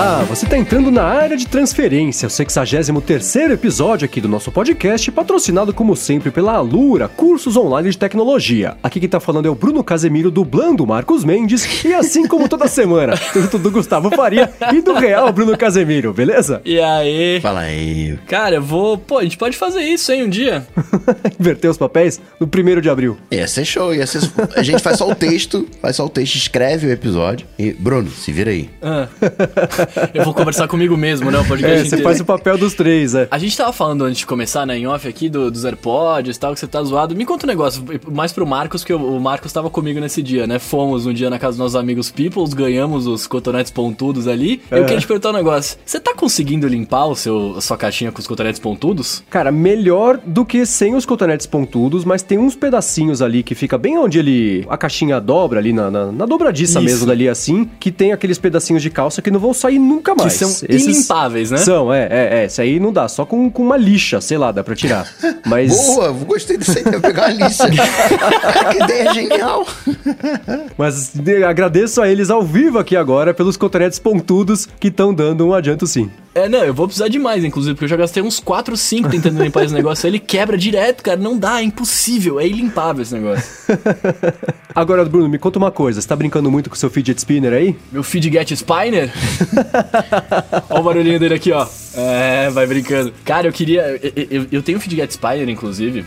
Olá, você está entrando na área de transferência, o 63 episódio aqui do nosso podcast, patrocinado como sempre pela Alura, cursos online de tecnologia. Aqui quem tá falando é o Bruno Casemiro, dublando o Marcos Mendes, e assim como toda semana, tanto do Gustavo Faria e do real Bruno Casemiro, beleza? E aí? Fala aí. Cara, eu vou. Pô, a gente pode fazer isso, hein, um dia? Inverter os papéis no primeiro de abril. Ia ser show, ia ser... A gente faz só o texto, faz só o texto, escreve o episódio e... Bruno, se vira aí. Ah. Eu vou conversar comigo mesmo, né? O É, podcast você inteiro. faz o papel dos três, é. A gente tava falando antes de começar, né, em off aqui, do, dos AirPods e tal, que você tá zoado. Me conta um negócio, mais pro Marcos, que o, Marcos tava comigo nesse dia, né? Fomos um dia na casa dos nossos amigos Peoples, ganhamos os cotonetes pontudos ali. Eu É. queria te perguntar um negócio. Você tá conseguindo limpar o seu, a sua caixinha com os cotonetes pontudos? Cara, melhor do que sem os cotonetes pontudos, mas tem uns pedacinhos ali que fica bem onde ele. a caixinha dobra ali, na, na, na dobradiça Isso. mesmo dali assim, que tem aqueles pedacinhos de calça que não vão sair nunca mais. Que são ilimpáveis, né? São, é, é, é. Esse aí não dá, só com, com uma lixa, sei lá, dá pra tirar. Mas. Boa, gostei disso aí, eu pegar uma lixa. que ideia genial. Mas de- agradeço a eles ao vivo aqui agora pelos cotonetes pontudos que estão dando um adianto sim. É, não, eu vou precisar de mais, inclusive, porque eu já gastei uns 4, 5 tentando limpar esse negócio. Ele quebra direto, cara. Não dá, é impossível. É ilimpável esse negócio. Agora, Bruno, me conta uma coisa. Você tá brincando muito com o seu fidget spinner aí? Meu Feedget Spiner? Olha o barulhinho dele aqui, ó. É, vai brincando. Cara, eu queria. Eu, eu, eu tenho um Feedget Spiner, inclusive.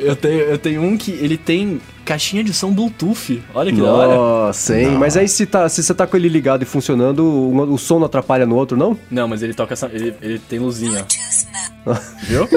eu, tenho, eu tenho um que ele tem caixinha de som Bluetooth. Olha que da hora. Nossa, hein? Mas aí se, tá, se você tá com ele ligado e funcionando, o, o som não atrapalha no outro, não? Não, mas ele toca essa. Ele, ele tem luzinha, ó. Viu?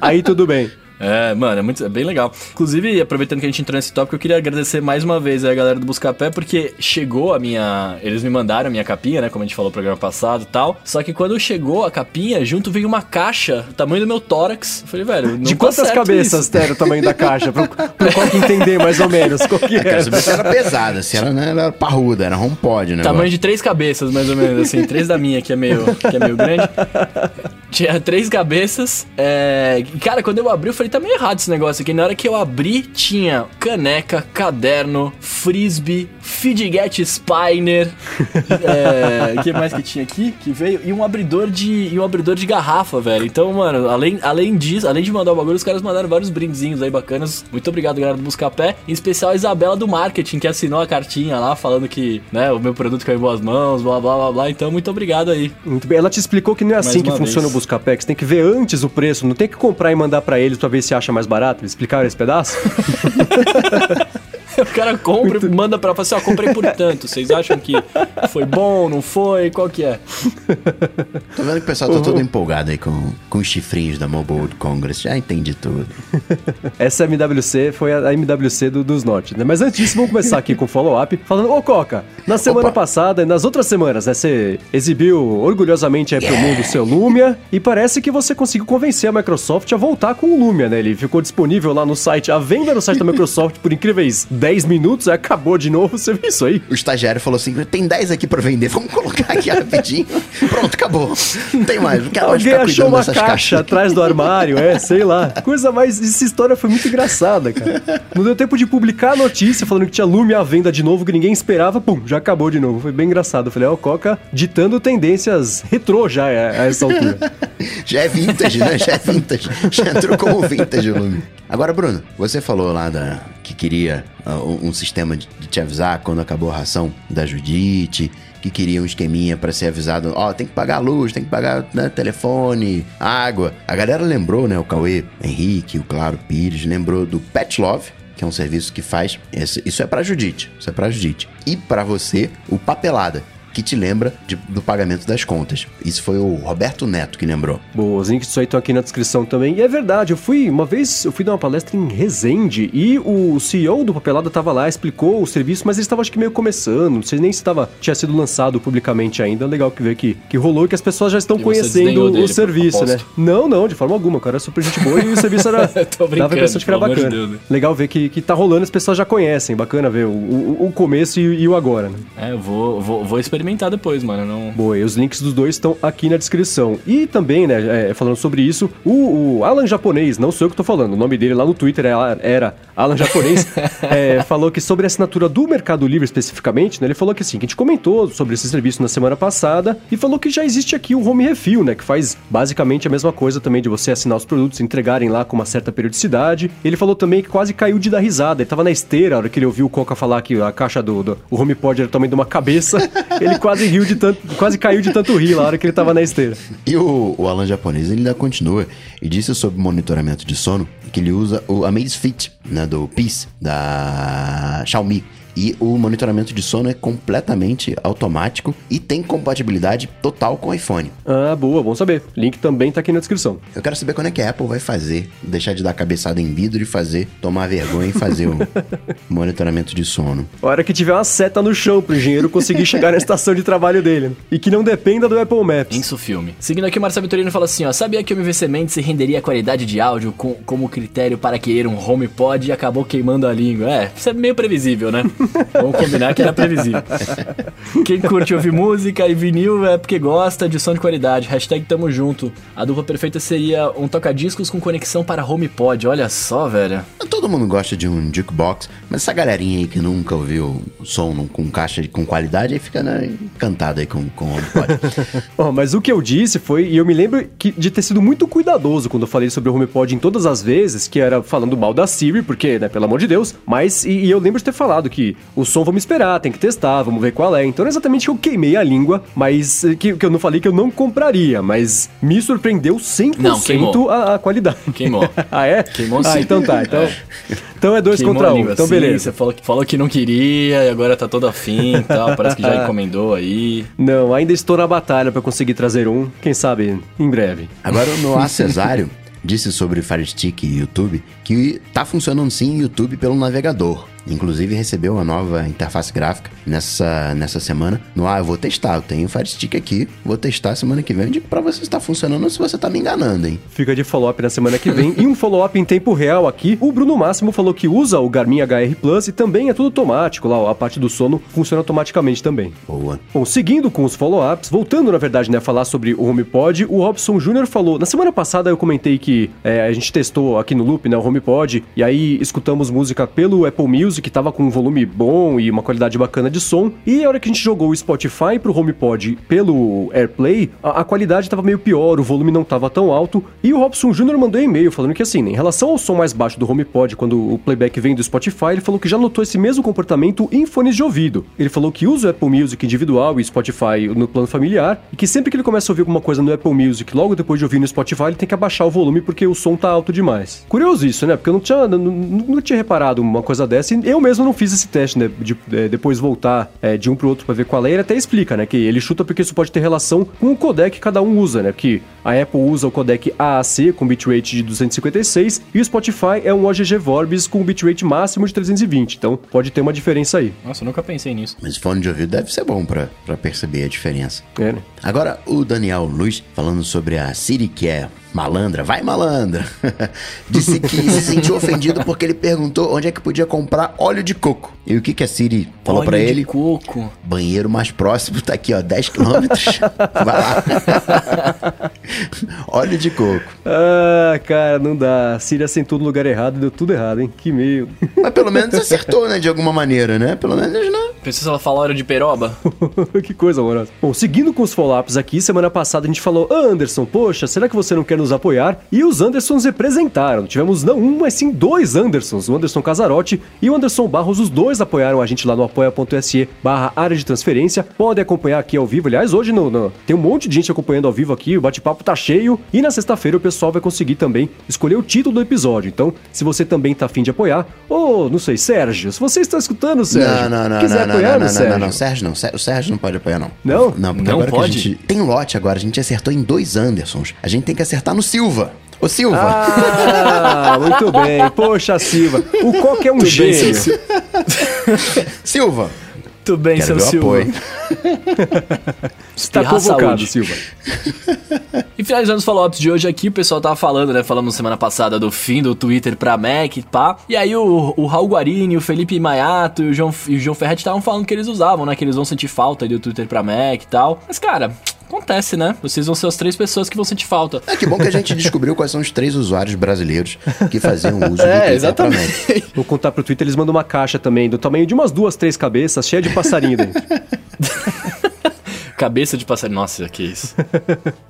Aí tudo bem. É, mano, é, muito, é bem legal. Inclusive, aproveitando que a gente entrou nesse tópico, eu queria agradecer mais uma vez a galera do Buscapé, porque chegou a minha. Eles me mandaram a minha capinha, né? Como a gente falou no programa passado e tal. Só que quando chegou a capinha, junto veio uma caixa, tamanho do meu tórax. Eu falei, velho, não de tá quantas certo cabeças isso. o tamanho da caixa? Pro, pro qual que entender mais ou menos qual que Eu quero é. se era pesada, se era, né, ela era parruda, era HomePod, né? Tamanho de três cabeças, mais ou menos, assim. três da minha, que é meio, que é meio grande. Tinha três cabeças. É... Cara, quando eu abri, eu falei, tá meio errado esse negócio aqui. Na hora que eu abri, tinha caneca, caderno, frisbee, Fidget Spiner. é... O que mais que tinha aqui? Que veio? E um abridor de, e um abridor de garrafa, velho. Então, mano, além, além disso, além de mandar o bagulho, os caras mandaram vários brindezinhos aí bacanas. Muito obrigado, galera do Buscapé. Em especial a Isabela do Marketing, que assinou a cartinha lá, falando que, né, o meu produto caiu em boas mãos, blá, blá, blá, blá. Então, muito obrigado aí. Muito bem. Ela te explicou que não é assim que uma funciona vez. o Buscapé, que você tem que ver antes o preço, não tem que comprar e mandar pra eles pra ver se acha mais barato. Explicaram esse pedaço? O cara compra e manda pra falar assim, ó, comprei por tanto. Vocês acham que foi bom, não foi? Qual que é? Tô vendo que o pessoal tá todo empolgado aí com, com os chifrinhos da Mobile World Congress. Já entendi tudo. Essa MWC foi a a MWC do- dos norte, né? Mas antes disso, vamos começar aqui com o follow-up, falando, ô Coca, na semana Opa. passada e nas outras semanas, né? Você exibiu orgulhosamente aí pro mundo o seu Lumia e parece que você conseguiu convencer a Microsoft a voltar com o Lumia, né? Ele ficou disponível lá no site, a venda no site da Microsoft por incríveis 10 minutos, aí acabou de novo, você viu isso aí? O estagiário falou assim: tem 10 aqui pra vender, vamos colocar aqui rapidinho. Pronto, acabou. Não tem mais. Não Alguém achou uma caixa caixas. atrás do armário, é, sei lá. Coisa mais. Essa história foi muito engraçada, cara. Não deu tempo de publicar a notícia falando que tinha Lume à venda de novo, que ninguém esperava, pum, já acabou de novo. Foi bem engraçado. Eu falei, ó, Coca ditando tendências retrô já a, a essa altura. Já é vintage, né? Já é vintage. Já entrou como vintage o Lume. Agora, Bruno, você falou lá da, que queria ah, um, sistema de, te avisar quando acabou a ração da Judite, que queria um esqueminha pra ser avisado, ó, tem que pagar a luz, tem que pagar né, telefone, água. A galera lembrou, né, o Cauê, Henrique, o Claro Pires, lembrou do Pet Love, que é um serviço que faz, isso é pra Judite, isso é pra Judite. E pra você, o Papelada, que te lembra de- do pagamento das contas. Isso foi o Roberto Neto que lembrou. Boa, os links disso aí estão aqui na descrição também. E é verdade, eu fui, uma vez, eu fui dar uma palestra em Resende e o CEO do Papelada tava lá, explicou o serviço, mas ele estava acho que meio começando, não sei nem se tava, tinha sido lançado publicamente ainda. Legal que ver que, que rolou e que as pessoas já estão E conhecendo o serviço, né? Não, não, de forma alguma, o cara é super gente boa e o serviço era. Tô dava a impressão de que era bacana. Deus, né? Legal ver que, que tá rolando, as pessoas já conhecem, bacana ver o, o, o começo e, e o agora, né? É, eu vou, vou, vou experimentar experimentar depois, mano. Não... Boa, e os links dos dois estão aqui na descrição. E também, né, é, falando sobre isso, o, o, Alan Japonês, não sou eu que tô falando, o nome dele lá no Twitter era Alan Japonês, é, falou que sobre a assinatura do Mercado Livre especificamente, né, ele falou que assim, que a gente comentou sobre esse serviço na semana passada e falou que já existe aqui o Home Refill, né, que faz basicamente a mesma coisa também de você assinar os produtos, entregarem lá com uma certa periodicidade. Ele falou também que quase caiu de dar risada, ele tava na esteira a hora que ele ouviu o Coca falar que a caixa do, do o HomePod era também de uma cabeça, ele quase riu de tanto, quase caiu de tanto rir lá na hora que ele tava na esteira. E o, o Alan japonês, ele ainda continua e disse sobre monitoramento de sono que ele usa o Amazfit, né, do Peace, da Xiaomi. E o monitoramento de sono é completamente automático e tem compatibilidade total com o iPhone. Ah, boa, bom saber. Link também tá aqui na descrição. Eu quero saber quando é que a Apple vai fazer, deixar de dar cabeçada em vidro e fazer, tomar vergonha e fazer o monitoramento de sono. A hora que tiver uma seta no chão pro engenheiro conseguir chegar na estação de trabalho dele. E que não dependa do Apple Maps. Isso filme. Seguindo aqui, o Marcelo Vitorino fala assim, ó, sabia que o MVC Mendes renderia a qualidade de áudio com, como critério para querer um HomePod e acabou queimando a língua. É, isso é meio previsível, né? Vamos combinar que era previsível. Quem curte ouvir música e vinil é porque gosta de som de qualidade. Hashtag tamo junto. A dupla perfeita seria um toca-discos com conexão para HomePod. Olha só, velho. Todo mundo gosta de um jukebox, mas essa galerinha aí que nunca ouviu som com caixa com qualidade, aí fica né, encantada aí com, com HomePod. oh, mas o que eu disse foi, e eu me lembro que, de ter sido muito cuidadoso quando eu falei sobre o HomePod em todas as vezes, que era falando mal da Siri, porque, né, pelo amor de Deus, mas, e, e eu lembro de ter falado que o som vamos esperar, tem que testar, vamos ver qual é. Então não é exatamente que eu queimei a língua, mas eh, que, que eu não falei que eu não compraria, mas me surpreendeu 100% não, a, a, qualidade. Queimou. ah, é? Queimou ah, sim. então tá. Então é, então é dois queimou contra um. Então beleza. Sim, você falou, falou que não queria e agora tá todo afim e tal. Parece que já encomendou aí. Não, ainda estou na batalha para conseguir trazer um. Quem sabe em breve. Agora o Noah Cesário disse sobre Fire Stick e YouTube que tá funcionando sim YouTube pelo navegador. Inclusive recebeu uma nova interface gráfica nessa, nessa semana. No ah, eu vou testar, eu tenho o Fire Stick aqui, vou testar semana que vem. Eu digo pra você se está funcionando ou se você tá me enganando, hein? Fica de follow-up na semana que vem. e um follow-up em tempo real aqui. O Bruno Máximo falou que usa o Garmin HR Plus e também é tudo automático lá, a parte do sono funciona automaticamente também. Boa. Bom, seguindo com os follow-ups, voltando na verdade, né, a falar sobre o HomePod, o Robson Jr. falou, na semana passada eu comentei que é, a gente testou aqui no Loop, né, o HomePod, e aí escutamos música pelo Apple Music, que tava com um volume bom e uma qualidade bacana de som, e a hora que a gente jogou o Spotify pro HomePod pelo AirPlay, a, a qualidade tava meio pior, o volume não tava tão alto, e o Robson Jr. mandou um e-mail falando que assim, em relação ao som mais baixo do HomePod, quando o playback vem do Spotify, ele falou que já notou esse mesmo comportamento em fones de ouvido. Ele falou que usa o Apple Music individual e Spotify no plano familiar, e que sempre que ele começa a ouvir alguma coisa no Apple Music, logo depois de ouvir no Spotify, ele tem que abaixar o volume porque o som tá alto demais. Curioso isso, né? Porque eu não tinha, não, não tinha reparado uma coisa dessa, e eu mesmo não fiz esse teste, né? De, de depois voltar é, de um pro outro para ver qual é. Ele até explica, né? Que ele chuta porque isso pode ter relação com o codec que cada um usa, né? Que a Apple usa o codec AAC com bitrate de 256 e o Spotify é um OGG Vorbis com bitrate máximo de 320. Então pode ter uma diferença aí. Nossa, eu nunca pensei nisso. Mas fone de ouvido deve ser bom para perceber a diferença. É, né? Agora, o Daniel Luiz falando sobre a Siri, que é malandra, vai malandra, disse que se sentiu ofendido porque ele perguntou onde é que podia comprar óleo de coco. E o que, que a Siri falou para ele? de coco. Banheiro mais próximo tá aqui, ó, 10 quilômetros. vai lá. óleo de coco. Ah, cara, não dá. A Siri assentou no lugar errado, deu tudo errado, hein? Que meio. Mas pelo menos acertou, né, de alguma maneira, né? Pelo menos não. Precisa ela falar óleo de peroba? que coisa amorosa. Bom, seguindo com os follow-ups aqui, semana passada a gente falou, Anderson, poxa, será que você não quer nos apoiar? E os Andersons representaram. Tivemos não um, mas sim dois Andersons, o Anderson Casarotti e o Anderson Barros, os dois apoiaram a gente lá no apoia.se barra área de transferência. Podem acompanhar aqui ao vivo. Aliás, hoje no, no, tem um monte de gente acompanhando ao vivo aqui, o bate-papo tá cheio. E na sexta-feira o pessoal vai conseguir também escolher o título do episódio. Então, se você também tá afim de apoiar, ou não sei, Sérgio, se você está escutando, Sérgio, não, não, não, quiser não, apoiar não, não, Sérgio. não, não, Sérgio não. O Sérgio não pode apoiar, não. Não? Não, porque Não agora pode? que a gente. Tem lote agora, a gente acertou em dois Andersons. A gente tem que acertar no Silva. Ô Silva! Ah, muito bem. Poxa, Silva. O Coca é um Tudo bem, gênio. Silvio. Silva! Muito bem, Quero seu Silva. apoio. Está Espirrar convocado, saúde. Silva. E finalizando os follow-ups de hoje aqui, o pessoal tava falando, né? Falamos semana passada do fim do Twitter pra Mac e pá. E aí o, o Raul Guarini, o Felipe Maiato e o João, e o João Ferretti estavam falando que eles usavam, né? Que eles vão sentir falta ali do Twitter pra Mac e tal. Mas, cara, acontece, né? Vocês vão ser as três pessoas que vão sentir falta. É que bom que a gente descobriu quais são os três usuários brasileiros que faziam uso do É, Twitter exatamente. Vou contar pro Twitter, eles mandam uma caixa também, do tamanho de umas duas, três cabeças, cheia de passarinho dentro. Cabeça de passarinho. Nossa, que isso.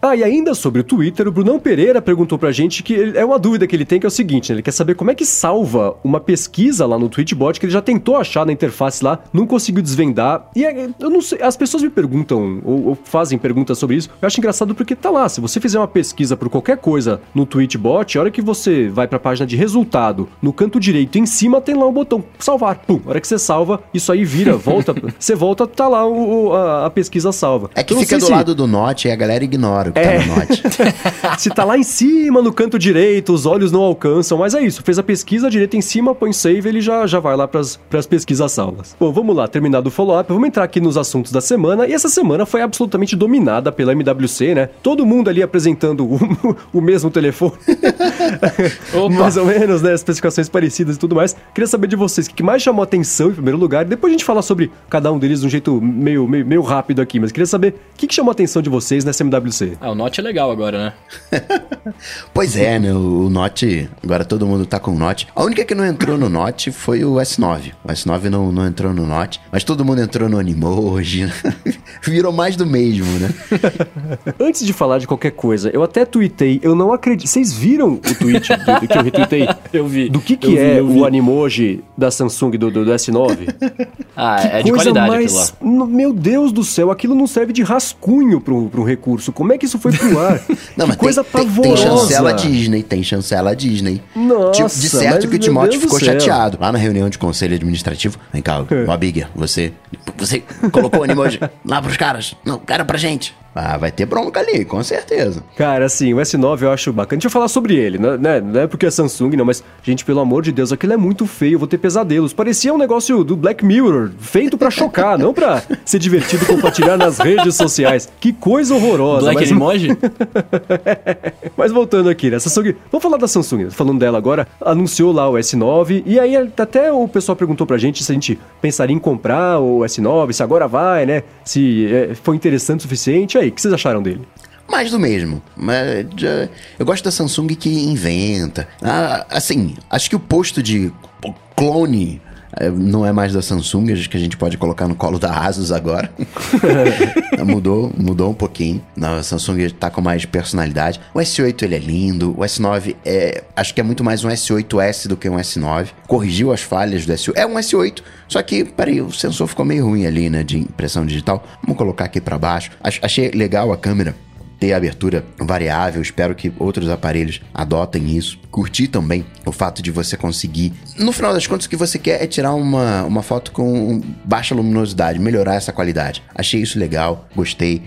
Ah, e ainda sobre o Twitter, o Brunão Pereira perguntou pra gente que ele- é uma dúvida que ele tem, que é o seguinte, né? Ele quer saber como é que salva uma pesquisa lá no Tweetbot que ele já tentou achar na interface lá, não conseguiu desvendar. E é- eu não sei, as pessoas me perguntam ou, ou fazem perguntas sobre isso. Eu acho engraçado porque tá lá, se você fizer uma pesquisa por qualquer coisa no Tweetbot, a hora que você vai pra página de resultado, no canto direito em cima tem lá um botão salvar. Pum, a hora que você salva, isso aí vira, volta, você volta, tá lá o- a, a pesquisa salva. É que fica do se- lado do Note e a galera ignora o que É. tá no Note. se tá lá em cima, no canto direito, os olhos não alcançam, mas é isso. Fez a pesquisa direito em cima, põe save, ele já, já vai lá pras, pras pesquisas salvas. Bom, vamos lá, terminado o follow-up, vamos entrar aqui nos assuntos da semana. E essa semana foi absolutamente dominada pela MWC, né? Todo mundo ali apresentando o, o mesmo telefone. Opa. mais ou menos, né? Especificações parecidas e tudo mais. Queria saber de vocês o que mais chamou atenção em primeiro lugar. Depois a gente fala sobre cada um deles de um jeito meio, meio, meio rápido aqui, mas queria saber o que, que chamou a atenção de vocês nessa MWC. Ah, o Note é legal agora, né? Pois é, né? O Note, agora todo mundo tá com o Note. A única que não entrou no Note foi o S9. O S9 não, não entrou no Note, mas todo mundo entrou no Animoji. Virou mais do mesmo, né? Antes de falar de qualquer coisa, eu até tuitei, eu não acredito. Vocês viram o tweet do, do que eu retuitei? Eu vi. Do que, que vi, é o Animoji da Samsung do, do, do S9? Ah, Que é de qualidade aquilo lá. Meu Deus do céu, aquilo não serve de rascunho pro, pro recurso. Como é que isso foi pro ar? Não, que coisa tem, pavorosa. tem chancela Disney, tem chancela Disney. Nossa, Tipo, de certo que o Timóteo ficou chateado. Lá na reunião de conselho administrativo, vem cá, É. você, você colocou o Animoji lá pros caras. Não, cara pra gente. Ah, vai ter bronca ali, com certeza. Cara, assim, o S9 eu acho bacana. Deixa eu falar sobre ele, né? né? Não é porque é Samsung, não, mas, gente, pelo amor de Deus, aquilo é muito feio, eu vou ter pesadelos. Parecia um negócio do Black Mirror, feito pra chocar, não pra ser divertido e compartilhar nas redes sociais. Que coisa horrorosa. Black mas... Emoji? Mas voltando aqui, né? Samsung. Vamos falar da Samsung, falando dela agora. Anunciou lá o S9. E aí até o pessoal perguntou pra gente se a gente pensaria em comprar o S9, se agora vai, né? Se é, foi interessante o suficiente. Aí, o que vocês acharam dele? Mais do mesmo. Mas já- eu gosto da Samsung que inventa. Ah, assim, acho que o posto de clone eh, não é mais da Samsung, acho que a gente pode colocar no colo da Asus agora. mudou, mudou um pouquinho. A Samsung tá com mais personalidade. O S8 ele é lindo, o S9 é, acho que é muito mais um S8S do que um S9. Corrigiu as falhas do S8. É um S8, só que, peraí, o sensor ficou meio ruim ali, né, de impressão digital. Vamos colocar aqui para baixo. Ach- achei legal a câmera ter abertura variável. Espero que outros aparelhos adotem isso. Curti também o fato de você conseguir. No final das contas, o que você quer é tirar uma, uma foto com baixa luminosidade, melhorar essa qualidade. Achei isso legal, gostei.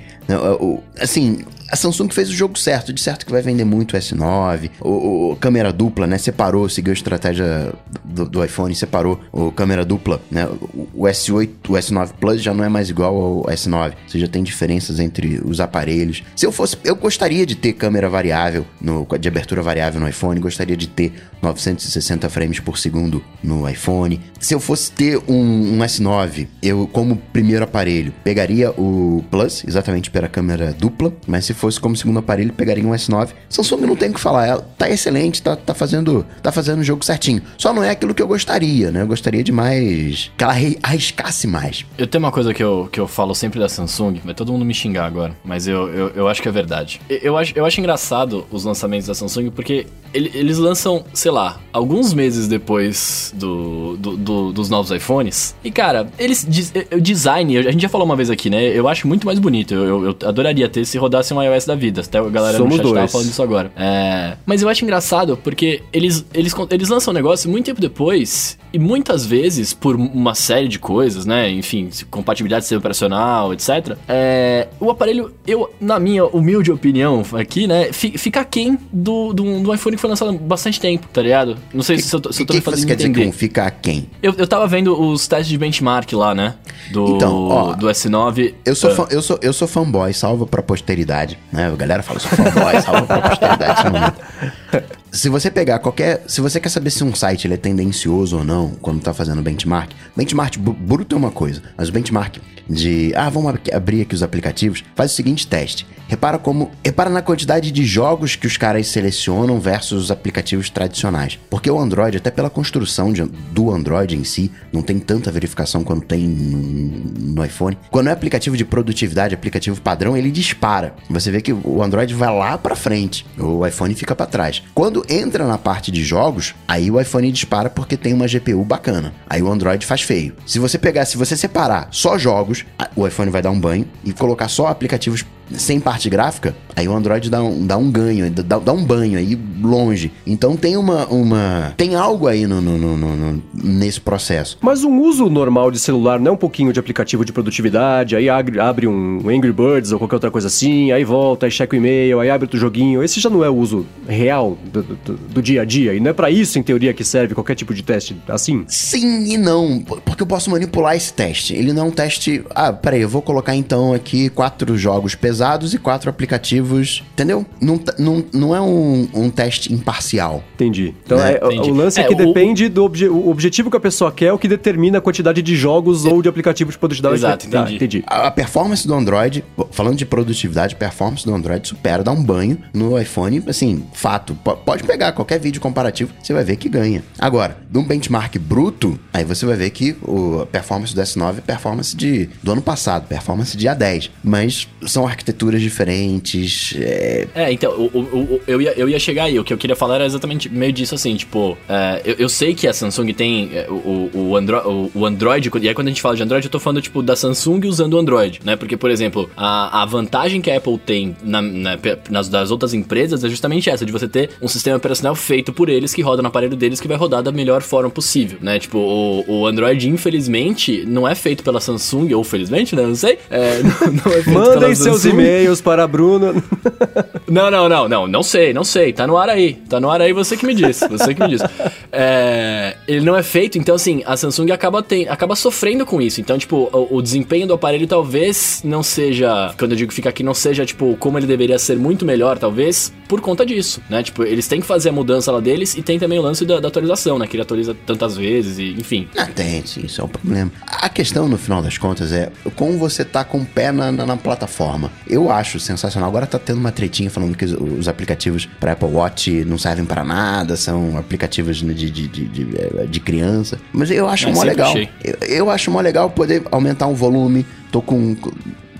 Assim, a Samsung fez o jogo certo, de certo que vai vender muito o S9, o, o- câmera dupla, né? Separou, seguiu a estratégia do, do iPhone, separou o câmera dupla, né? O, o S8, o S9 Plus já não é mais igual ao S9, ou seja, tem diferenças entre os aparelhos. Se eu fosse, eu gostaria de ter câmera variável, no, de abertura variável no iPhone, gostaria de ter 960 frames por segundo no iPhone. Se eu fosse ter um, um S9, eu, como primeiro aparelho, pegaria o Plus, exatamente pela câmera dupla, mas se fosse como segundo aparelho, pegaria um S9. Samsung não tem o que falar, ela tá excelente, tá, tá fazendo tá fazendo o jogo certinho. Só não é aquilo que eu gostaria, né? Eu gostaria de mais. que ela arri- arriscasse mais. Eu tenho uma coisa que eu, que eu falo sempre da Samsung, vai todo mundo me xingar agora, mas eu, eu, eu acho que é verdade. Eu, eu acho, eu acho engraçado os lançamentos da Samsung porque eles lançam, sei lá, alguns meses depois do, do- do- dos novos iPhones. E cara, eles. diz- O design, a gente já falou uma vez aqui, né? Eu acho muito mais bonito. Eu, eu- eu adoraria ter se rodasse um iOS da vida. Até a galera Somos no chat tava dois. falando isso agora. É, mas eu acho engraçado porque eles, eles, eles lançam um negócio muito tempo depois e muitas vezes, por uma série de coisas, né? Enfim, compatibilidade de sistema operacional, etc. é, o aparelho, eu, na minha humilde opinião aqui, né? fi- Fica aquém do, do, do iPhone que foi lançado há bastante tempo, tá ligado? Não sei se eu tô, se eu tô que me que você fazendo quer dizer entender. com ficar quem? Eu, eu tava vendo os testes de benchmark lá, né? Do, Então, ó, do S9. Eu sou, Ah, fã- eu, sou, eu sou fanboy, salva pra posteridade. Né? A galera fala, eu sou fanboy, salva pra posteridade. momento. Se você pegar qualquer. Se você quer saber se um site ele é tendencioso ou não quando tá fazendo benchmark, benchmark br- bruto é uma coisa, mas o benchmark de. Ah, vamos ab- abrir aqui os aplicativos, faz o seguinte teste. Repara como. Repara na quantidade de jogos que os caras selecionam versus os aplicativos tradicionais. Porque o Android, até pela construção de- do Android em si, não tem tanta verificação quanto tem no, iPhone. Quando é aplicativo de produtividade, aplicativo padrão, ele dispara. Você vê que o Android vai lá pra frente, o iPhone fica pra trás. Quando entra na parte de jogos, aí o iPhone dispara porque tem uma GPU bacana. Aí o Android faz feio. Se você pegar, se você separar só jogos, o iPhone vai dar um banho e colocar só aplicativos sem parte gráfica, aí o Android dá um, dá um ganho, dá, dá um banho aí longe. Então tem uma. uma tem algo aí no, no- no- no- nesse processo. Mas um uso normal de celular não é um pouquinho de aplicativo de produtividade, aí abre, um Angry Birds ou qualquer outra coisa assim, aí volta, aí checa o e-mail, aí abre outro joguinho. Esse já não é o uso real do, do- do dia a dia. E não é pra isso, em teoria, que serve qualquer tipo de teste assim. Sim e não, porque eu posso manipular esse teste. Ele não é um teste. Ah, peraí, eu vou colocar então aqui quatro jogos pesados e quatro aplicativos. Entendeu? Não, não, não é um, um teste imparcial. Entendi. Então Né? é, o- Entendi. o lance é, É, que o- depende do obje- o objetivo que a pessoa quer, é o que determina a quantidade de jogos ou de aplicativos de produtividade. Exato, Tá, entendi. entendi. A a performance do Android, falando de produtividade, a performance do Android supera, dá um banho no iPhone, assim, fato. Po- Pode pegar qualquer vídeo comparativo, você vai ver que ganha. Agora, num benchmark bruto, aí você vai ver que o, a performance do S9 é performance de, do ano passado, performance de A10. Mas são arquiteturas diferentes, é, É, então, o, o- o- eu, ia, eu ia chegar aí. O que eu queria falar era exatamente meio disso assim, tipo, é, eu, eu sei que a Samsung tem é, o, o, Andro, o, o Android, e aí quando a gente fala de Android, eu tô falando, tipo, da Samsung usando o Android, né? Porque, por exemplo, a, a vantagem que a Apple tem na, na- nas das outras empresas é justamente essa, de você ter um sistema operacional feito por eles, que roda no aparelho deles, que vai rodar da melhor forma possível, né? Tipo, o, o Android, infelizmente, não é feito pela Samsung, ou felizmente, né? Não sei. É, não, não é feito Mandem pela seus Samsung. E-mails para Bruno. Não, não, não, não, não sei, não sei. Tá no ar aí. Tá no ar aí, você que me disse. Você que me disse. É, ele não é feito, então assim, a Samsung acaba, tem, acaba sofrendo com isso. Então, tipo, o, o desempenho do aparelho talvez não seja. Quando eu digo fica aqui, não seja, tipo, como ele deveria ser muito melhor, talvez, por conta disso, né? Tipo, eles têm que fazer a mudança lá deles e tem também o lance da, da atualização, né? Que ele atualiza tantas vezes e, enfim. Ah, tem, sim, isso é um problema. A questão, no final das contas, é como você tá com o pé na, na, na plataforma. Eu acho sensacional. Agora tá tendo uma tretinha falando que os, os aplicativos para Apple Watch não servem para nada, são aplicativos de, de, de, de, de criança. Mas eu acho É, mó legal. Eu, eu acho mó legal poder aumentar o volume. Tô com.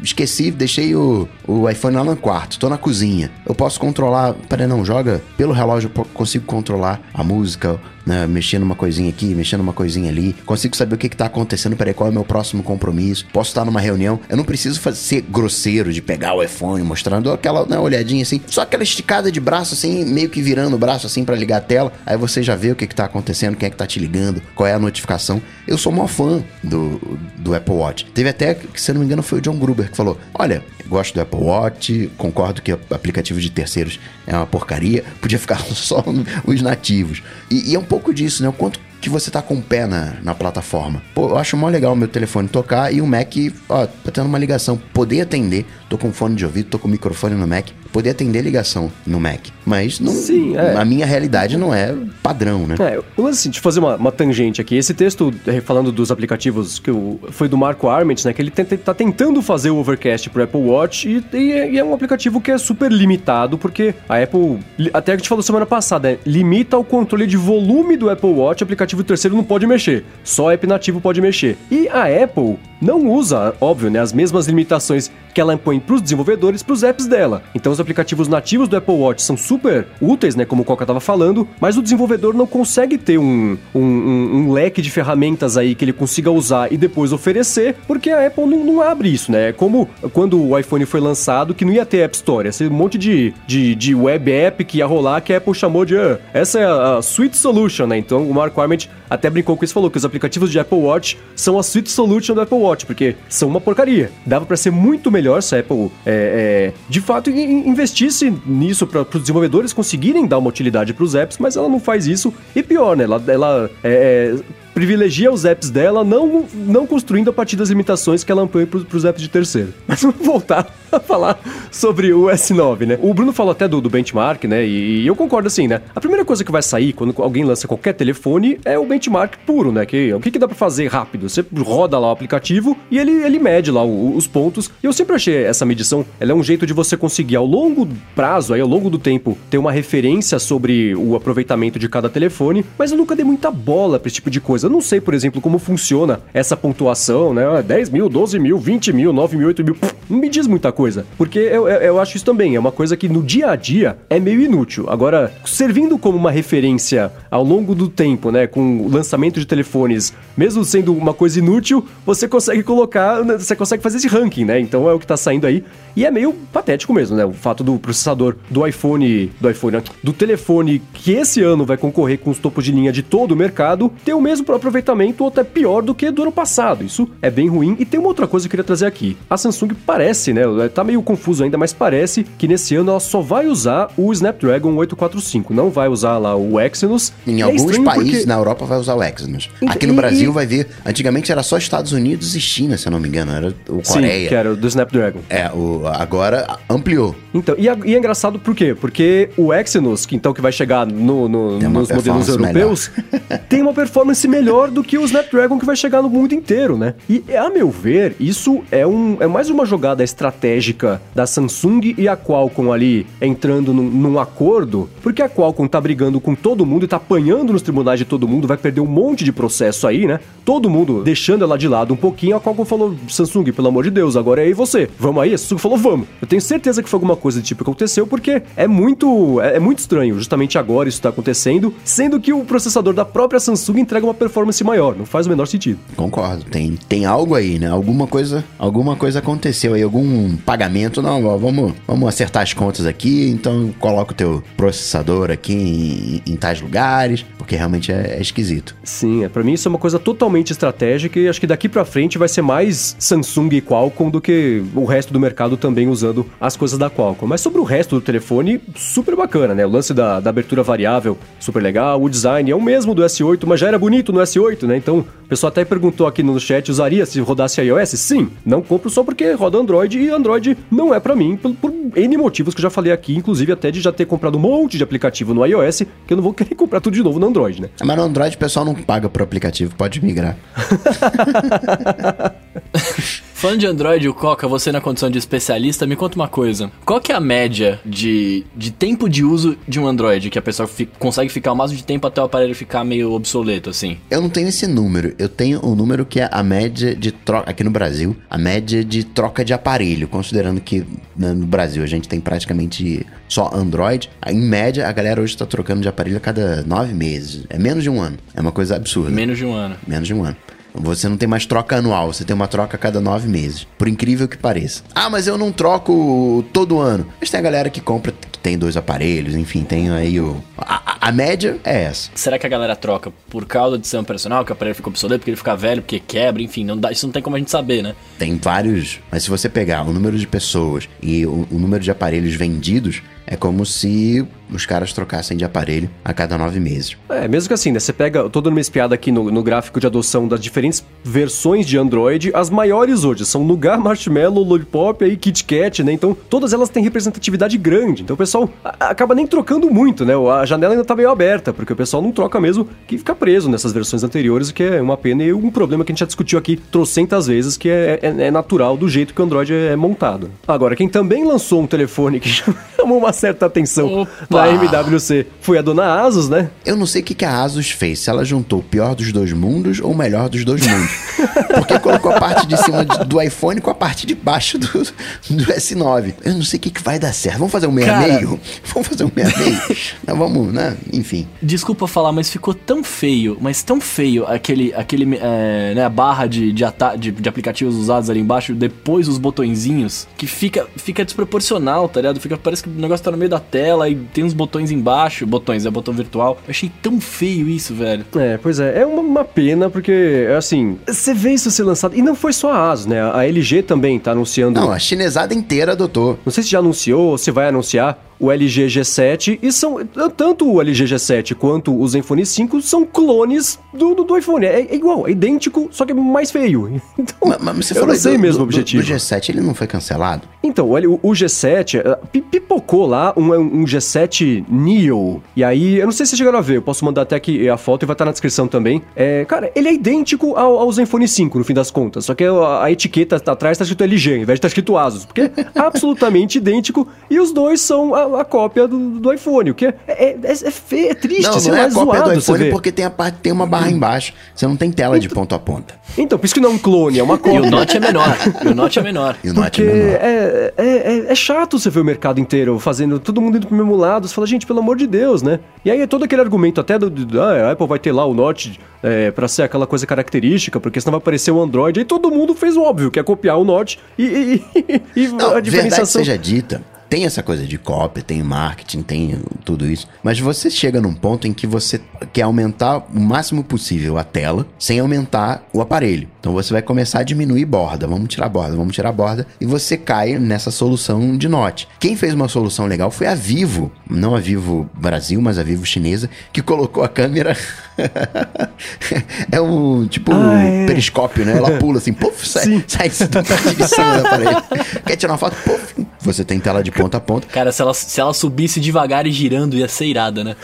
Esqueci, deixei o, o iPhone lá no quarto, tô na cozinha. Eu posso controlar. Peraí, não, joga pelo relógio, eu consigo controlar a música, né? Mexer numa coisinha aqui, mexer numa coisinha ali. Consigo saber o que, que tá acontecendo, peraí, qual é o meu próximo compromisso. Posso estar numa reunião. Eu não preciso fazer, ser grosseiro de pegar o iPhone, mostrando aquela né, olhadinha assim. Só aquela esticada de braço assim, meio que virando o braço assim pra ligar a tela. Aí você já vê o que, que tá acontecendo, quem é que tá te ligando, qual é a notificação. Eu sou maior fã do, do Apple Watch. Teve até, se eu não me engano, foi o John Gruber que falou: Olha, gosto do Apple Watch, concordo que aplicativo de terceiros é uma porcaria, podia ficar só os nativos. E, e é um pouco disso, né? O quanto que você tá com o pé na, na plataforma. Pô, eu acho mó legal o meu telefone tocar e o Mac, ó, tá tendo uma ligação. Poder atender, tô com fone de ouvido, tô com microfone no Mac, poder atender ligação no Mac. Mas não, Sim, é. a minha realidade não é padrão, né? É, o lance assim, de fazer uma, uma tangente aqui. Esse texto, eh, falando dos aplicativos, que o- foi do Marco Arment, né? Que ele tenta, tá tentando fazer o Overcast pro Apple Watch e, e é, e é um aplicativo que é super limitado, porque a Apple, até que a gente falou semana passada, né, limita o controle de volume do Apple Watch, o aplicativo terceiro não pode mexer, só app nativo pode mexer. E a Apple não usa, óbvio, né, as mesmas limitações que ela impõe pros desenvolvedores, pros apps dela. Então os aplicativos nativos do Apple Watch são super úteis, né, como o Coca tava falando, mas o desenvolvedor não consegue ter um, um, um- um leque de ferramentas aí que ele consiga usar e depois oferecer, porque a Apple não, não abre isso, né? É como quando o iPhone foi lançado, que não ia ter App Store, um monte de, de, de web app que ia rolar, que a Apple chamou de "Ah, essa é a, a Sweet Solution, né? Então o Mark Arment até brincou com isso, falou que os aplicativos de Apple Watch são a Sweet Solution do Apple Watch, porque são uma porcaria. Dava para ser muito melhor se a Apple, é, é, de fato, investisse nisso para os desenvolvedores conseguirem dar uma utilidade para os apps, mas ela não faz isso. E pior, né? Ela, ela é, é privilegia os apps dela, não, não construindo a partir das limitações que ela amplia para os apps de terceiro. Mas vamos voltar a falar sobre o S9, né? O Bruno falou até do, do benchmark, né? E, e, eu concordo assim, né? A primeira coisa que vai sair quando alguém lança qualquer telefone é o benchmark puro, né? Que, o que, que dá para fazer rápido? Você roda lá o aplicativo e ele, ele mede lá o, os pontos. E eu sempre achei essa medição, ela é um jeito de você conseguir ao longo prazo, aí, ao longo do tempo, ter uma referência sobre o aproveitamento de cada telefone, mas eu nunca dei muita bola para esse tipo de coisa. Eu não sei, por exemplo, como funciona essa pontuação, né? 10 mil, 12 mil, 20 mil, 9 mil, 8 mil. Não me diz muita coisa. Porque eu, eu, eu acho isso também. É uma coisa que no dia a dia é meio inútil. Agora, servindo como uma referência ao longo do tempo, né? Com o lançamento de telefones, mesmo sendo uma coisa inútil, você consegue colocar. Você consegue fazer esse ranking, né? Então é o que tá saindo aí. E é meio patético mesmo, né? O fato do processador do iPhone. Do iPhone? Do telefone que esse ano vai concorrer com os topos de linha de todo o mercado, ter o mesmo aproveitamento ou até pior do que do ano passado. Isso é bem ruim. E tem uma outra coisa que eu queria trazer aqui. A Samsung parece, né? Tá meio confuso ainda, mas parece que nesse ano ela só vai usar o Snapdragon 845. Não vai usar lá o Exynos. Em é alguns países porque... na Europa vai usar o Exynos. Então, Aqui no e, Brasil e... vai vir. Antigamente era só Estados Unidos e China, se eu não me engano. Era o Coreia. Sim, que era o do Snapdragon. É, o, agora ampliou. Então, e, e é engraçado por quê? Porque o Exynos, que então que vai chegar no, no nos modelos europeus, tem uma performance melhor melhor do que o Snapdragon que vai chegar no mundo inteiro, né? E a meu ver, isso é, um, é mais uma jogada estratégica da Samsung e a Qualcomm ali entrando num, num acordo, porque a Qualcomm tá brigando com todo mundo e tá apanhando nos tribunais de todo mundo, vai perder um monte de processo aí, né? Todo mundo deixando ela de lado um pouquinho, a Qualcomm falou, Samsung, pelo amor de Deus, agora é aí você, vamos aí? A Samsung falou, vamos. Eu tenho certeza que foi alguma coisa do tipo que aconteceu, porque é muito, é, é muito estranho, justamente agora isso tá acontecendo, sendo que o processador da própria Samsung entrega uma performance performance maior. Não faz o menor sentido. Concordo. Tem, tem algo aí, né? Alguma coisa, alguma coisa aconteceu aí, algum pagamento. Não, ó, vamos, vamos acertar as contas aqui. Então coloca o teu processador aqui em, em tais lugares, porque realmente é, é esquisito. Sim, é, para mim isso é uma coisa totalmente estratégica e acho que daqui para frente vai ser mais Samsung e Qualcomm do que o resto do mercado também usando as coisas da Qualcomm. Mas sobre o resto do telefone, super bacana, né? O lance da, da abertura variável, super legal. O design é o mesmo do S8, mas já era bonito no S8, né? Então, o pessoal até perguntou aqui no chat, usaria se rodasse iOS? Sim, não compro só porque roda Android e Android não é para mim, por, por, N motivos que eu já falei aqui, inclusive até de já ter comprado um monte de aplicativo no iOS, que eu não vou querer comprar tudo de novo no Android, né? Mas no Android o pessoal não paga por aplicativo, pode migrar. Falando de Android, o Coca, você na condição de especialista, me conta uma coisa. Qual que é a média de, de tempo de uso de um Android que a pessoa consegue ficar o máximo de tempo até o aparelho ficar meio obsoleto, assim? Eu não tenho esse número. Eu tenho o um número que é a média de troca, aqui no Brasil, a média de troca de aparelho, considerando que né, no Brasil a gente tem praticamente só Android. Em média, a galera hoje está trocando de aparelho a cada nove meses. É menos de um ano. É uma coisa absurda. Menos de um ano. Menos de um ano. Você não tem mais troca anual, você tem uma troca a cada nove meses. Por incrível que pareça. Ah, mas eu não troco todo ano. Mas tem a galera que compra, tem dois aparelhos, enfim, tem aí o. A, a média é essa. Será que a galera troca por causa de ser um personal, que o aparelho ficou obsoleto, porque ele fica velho, porque quebra, enfim, não dá, isso não tem como a gente saber, né? Tem vários. Mas se você pegar o número de pessoas e o, o número de aparelhos vendidos, é como se os caras trocassem de aparelho a cada nove meses. É, mesmo que assim, né? Você pega, eu tô dando uma espiada aqui no, no gráfico de adoção das diferentes versões de Android, as maiores hoje são Nougat, Marshmallow, Lollipop e KitKat, né? Então, todas elas têm representatividade grande. Então, o pessoal acaba nem trocando muito, né? A janela ainda tá meio aberta, porque o pessoal não troca mesmo, que fica preso nessas versões anteriores, o que é uma pena e um problema que a gente já discutiu aqui trocentas vezes, que é, é, é natural do jeito que o Android é montado. Agora, quem também lançou um telefone que chamou uma certa atenção Opa. na MWC. Foi a dona Asus, né? Eu não sei o que, que a Asus fez. Se ela juntou o pior dos dois mundos ou o melhor dos dois mundos. Porque colocou a parte de cima do iPhone com a parte de baixo do, do S9. Eu não sei o que, que vai dar certo. Vamos fazer um meia-meio? Vamos fazer um meia-meio? vamos, né? Enfim. Desculpa falar, mas ficou tão feio, mas tão feio aquele, aquele é, né, a barra de, de, de, de aplicativos usados ali embaixo, depois os botõezinhos, que fica, fica desproporcional, tá ligado? Fica, parece que o negócio tá no meio da tela e tem uns botões embaixo, botões, é botão virtual. Eu achei tão feio isso, velho. É, pois é, é uma, uma pena, porque, assim, você vê isso ser lançado, e não foi só a ASUS, né? A LG também tá anunciando. Não, a chinesada inteira adotou. Não sei se já anunciou, se vai anunciar o LG G7 e são tanto o LG G7 quanto o Zenfone 5 são clones do, do, do iPhone. É, é, igual, é idêntico, só que é mais feio. Então, mas, mas você eu não sei do, mesmo do, o objetivo. O G7 ele não foi cancelado? Então, olha, o, o G7 eh, pipocou lá um, um, G7 Neo. E aí, eu não sei se chegaram a ver, eu posso mandar até aqui a foto e vai estar na descrição também. É, cara, ele é idêntico ao, ao Zenfone 5, no fim das contas. Só que a, a etiqueta atrás tá escrito LG, ao invés de estar tá escrito Asus. Porque é absolutamente idêntico. E os dois são a, a cópia do, do, iPhone, o que é, é, é, é feio, é triste, não, não é, é a cópia do iPhone porque tem, a parte, tem uma barra embaixo. Você não tem tela de ponta a ponta. Então, por isso que não é um clone, é uma cópia. E o Note é menor. E o Note é menor. E o Note é menor. É, é, é, chato você ver o mercado inteiro fazendo todo mundo indo pro mesmo lado. Você fala, gente, pelo amor de Deus, né? E aí é todo aquele argumento até do, do ah, a Apple vai ter lá o Note é, para ser aquela coisa característica, porque senão vai aparecer o Android. Aí todo mundo fez o óbvio, que é copiar o Note e, e, e, e não, a diferenciação. Verdade seja dita, tem essa coisa de cópia, tem marketing, tem tudo isso. Mas você chega num ponto em que você quer aumentar o máximo possível a tela sem aumentar o aparelho. Então você vai começar a diminuir borda. Vamos tirar borda, vamos tirar borda. E você cai nessa solução de Note. Quem fez uma solução legal foi a Vivo. Não a Vivo Brasil, mas a Vivo chinesa, que colocou a câmera. é um tipo ah, é. periscópio, né? Ela pula assim, puf, sai, sai do aparelho. Quer tirar uma foto? Puf, você tem tela de ponta a ponta. Cara, se ela, se ela subisse devagar e girando, ia ser irada, né?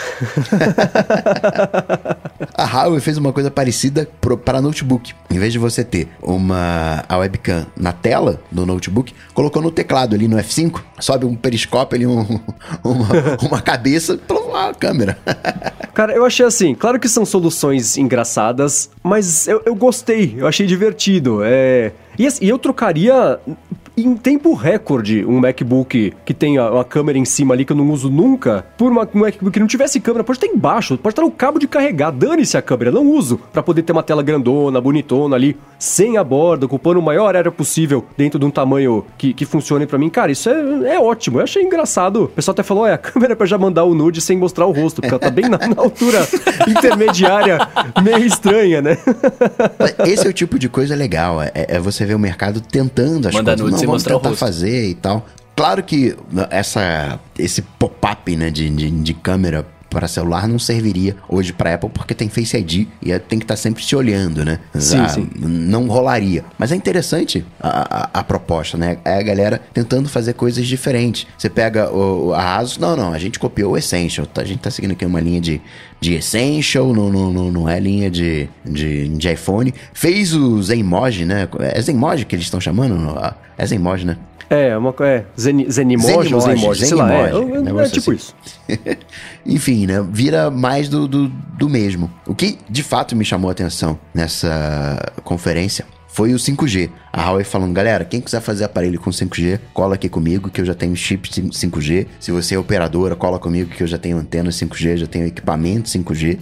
a Huawei fez uma coisa parecida para notebook. Em vez de você ter uma a webcam na tela do notebook, colocou no teclado ali no F5, sobe um periscópio ali, um, uma, uma cabeça, uma câmera. Cara, eu achei assim, claro que são soluções engraçadas, mas eu, eu gostei, eu achei divertido. É... E, assim, eu trocaria em tempo recorde um MacBook que tem a, a, câmera em cima ali que eu não uso nunca, por uma, um MacBook que não tivesse câmera, pode estar embaixo, pode estar no cabo de carregar, dane-se a câmera, não uso, para poder ter uma tela grandona, bonitona ali, sem a borda, ocupando o maior área possível dentro de um tamanho que, que funcione para mim. Cara, isso é, é ótimo, eu achei engraçado. O pessoal até falou, é, a câmera é pra já mandar o nude sem mostrar o rosto, porque ela tá bem na, na altura intermediária, meio estranha, né? Esse é o tipo de coisa legal, é, é você ver o mercado tentando as Manda coisas. Nude sem vamos mostrar tentar fazer e tal. Claro que essa, esse pop-up né, de, de, de câmera para celular não serviria hoje para Apple porque tem Face ID e tem que estar tá sempre te olhando, né? Sim, ah, sim. Não rolaria. Mas é interessante a, a, a, proposta, né? É a galera tentando fazer coisas diferentes. Você pega o, a Asus, não, não, a gente copiou o Essential. A gente tá seguindo aqui uma linha de, de Essential, não, não, não, não é linha de, de, de iPhone. Fez o Zenmoji, né? É Zenmoji que eles estão chamando? É Zenmoji, né? É, uma é Zen, Zenimoji ou Zenimoji, sei lá. É, é, é tipo assim. isso. Enfim, né? Vira mais do, do, do mesmo. O que de fato me chamou a atenção nessa conferência foi o 5G. A Huawei falando, galera, quem quiser fazer aparelho com 5G, cola aqui comigo que eu já tenho chip 5G. Se você é operadora, cola comigo que eu já tenho antena 5G, já tenho equipamento 5G.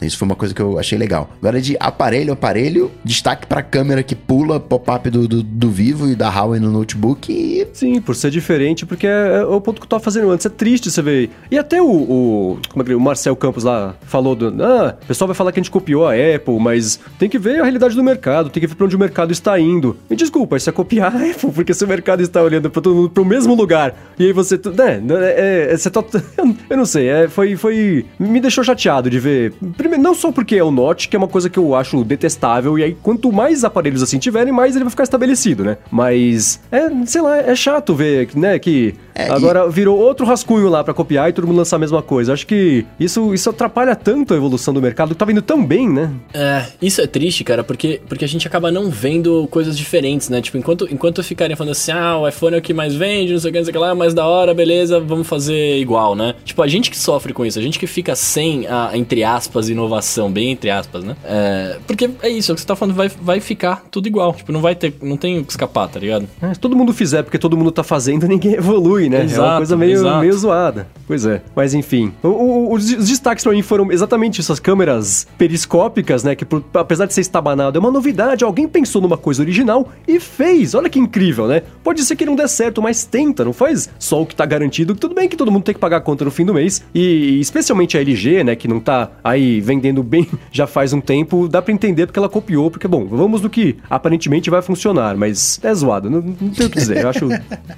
Isso foi uma coisa que eu achei legal. Agora, de aparelho aparelho, destaque pra câmera que pula pop-up do, do, do, Vivo e da Huawei no notebook e... Sim, por ser diferente, porque é, é o ponto que eu tava fazendo antes. É triste você ver. E até o, o, como é que, o Marcel Campos lá falou do... Ah, o pessoal vai falar que a gente copiou a Apple, mas tem que ver a realidade do mercado, tem que ver pra onde o mercado está indo. Me desculpa, isso é copiar a Apple, porque se o mercado está olhando pra todo mundo pro mesmo lugar, e aí você... Né, é, é, você tá... Eu não sei, é, foi, foi... Me deixou chateado de ver... Primeiro, não só porque é o Note, que é uma coisa que eu acho detestável, e aí quanto mais aparelhos assim tiverem, mais ele vai ficar estabelecido, né? Mas, é, sei lá, é chato ver, né, que é, agora e... virou outro rascunho lá para copiar e todo mundo lançar a mesma coisa. Acho que isso, isso atrapalha tanto a evolução do mercado, que tá vindo tão bem, né? É, isso é triste, cara, porque, porque a gente acaba não vendo coisas diferentes, né? Tipo, enquanto, enquanto ficarem falando assim, ah, o iPhone é o que mais vende, não sei o que, não sei o que lá, mas da hora, beleza, vamos fazer igual, né? Tipo, a gente que sofre com isso, a gente que fica sem a, entre aspas, inovação bem entre aspas, né? É, porque é isso, é o que você tá falando, vai, vai ficar tudo igual. Tipo, não vai ter, não tem o que escapar, tá ligado? É, se todo mundo fizer porque todo mundo tá fazendo, ninguém evolui, ruim, né? é uma Exato, coisa meio, exato. meio zoada. Pois é. Mas enfim. O- o- os, os destaques pra mim foram exatamente essas câmeras periscópicas, né? Que por- apesar de ser estabanado, é uma novidade. Alguém pensou numa coisa original e fez. Olha que incrível, né? Pode ser que não dê certo, mas tenta. Não faz só o que tá garantido. Tudo bem que todo mundo tem que pagar a conta no fim do mês. E especialmente a LG, né? Que não tá aí vendendo bem já faz um tempo. Dá pra entender porque ela copiou. Porque, bom, vamos do que aparentemente vai funcionar. Mas é zoado. Não, não tenho o que dizer. Eu acho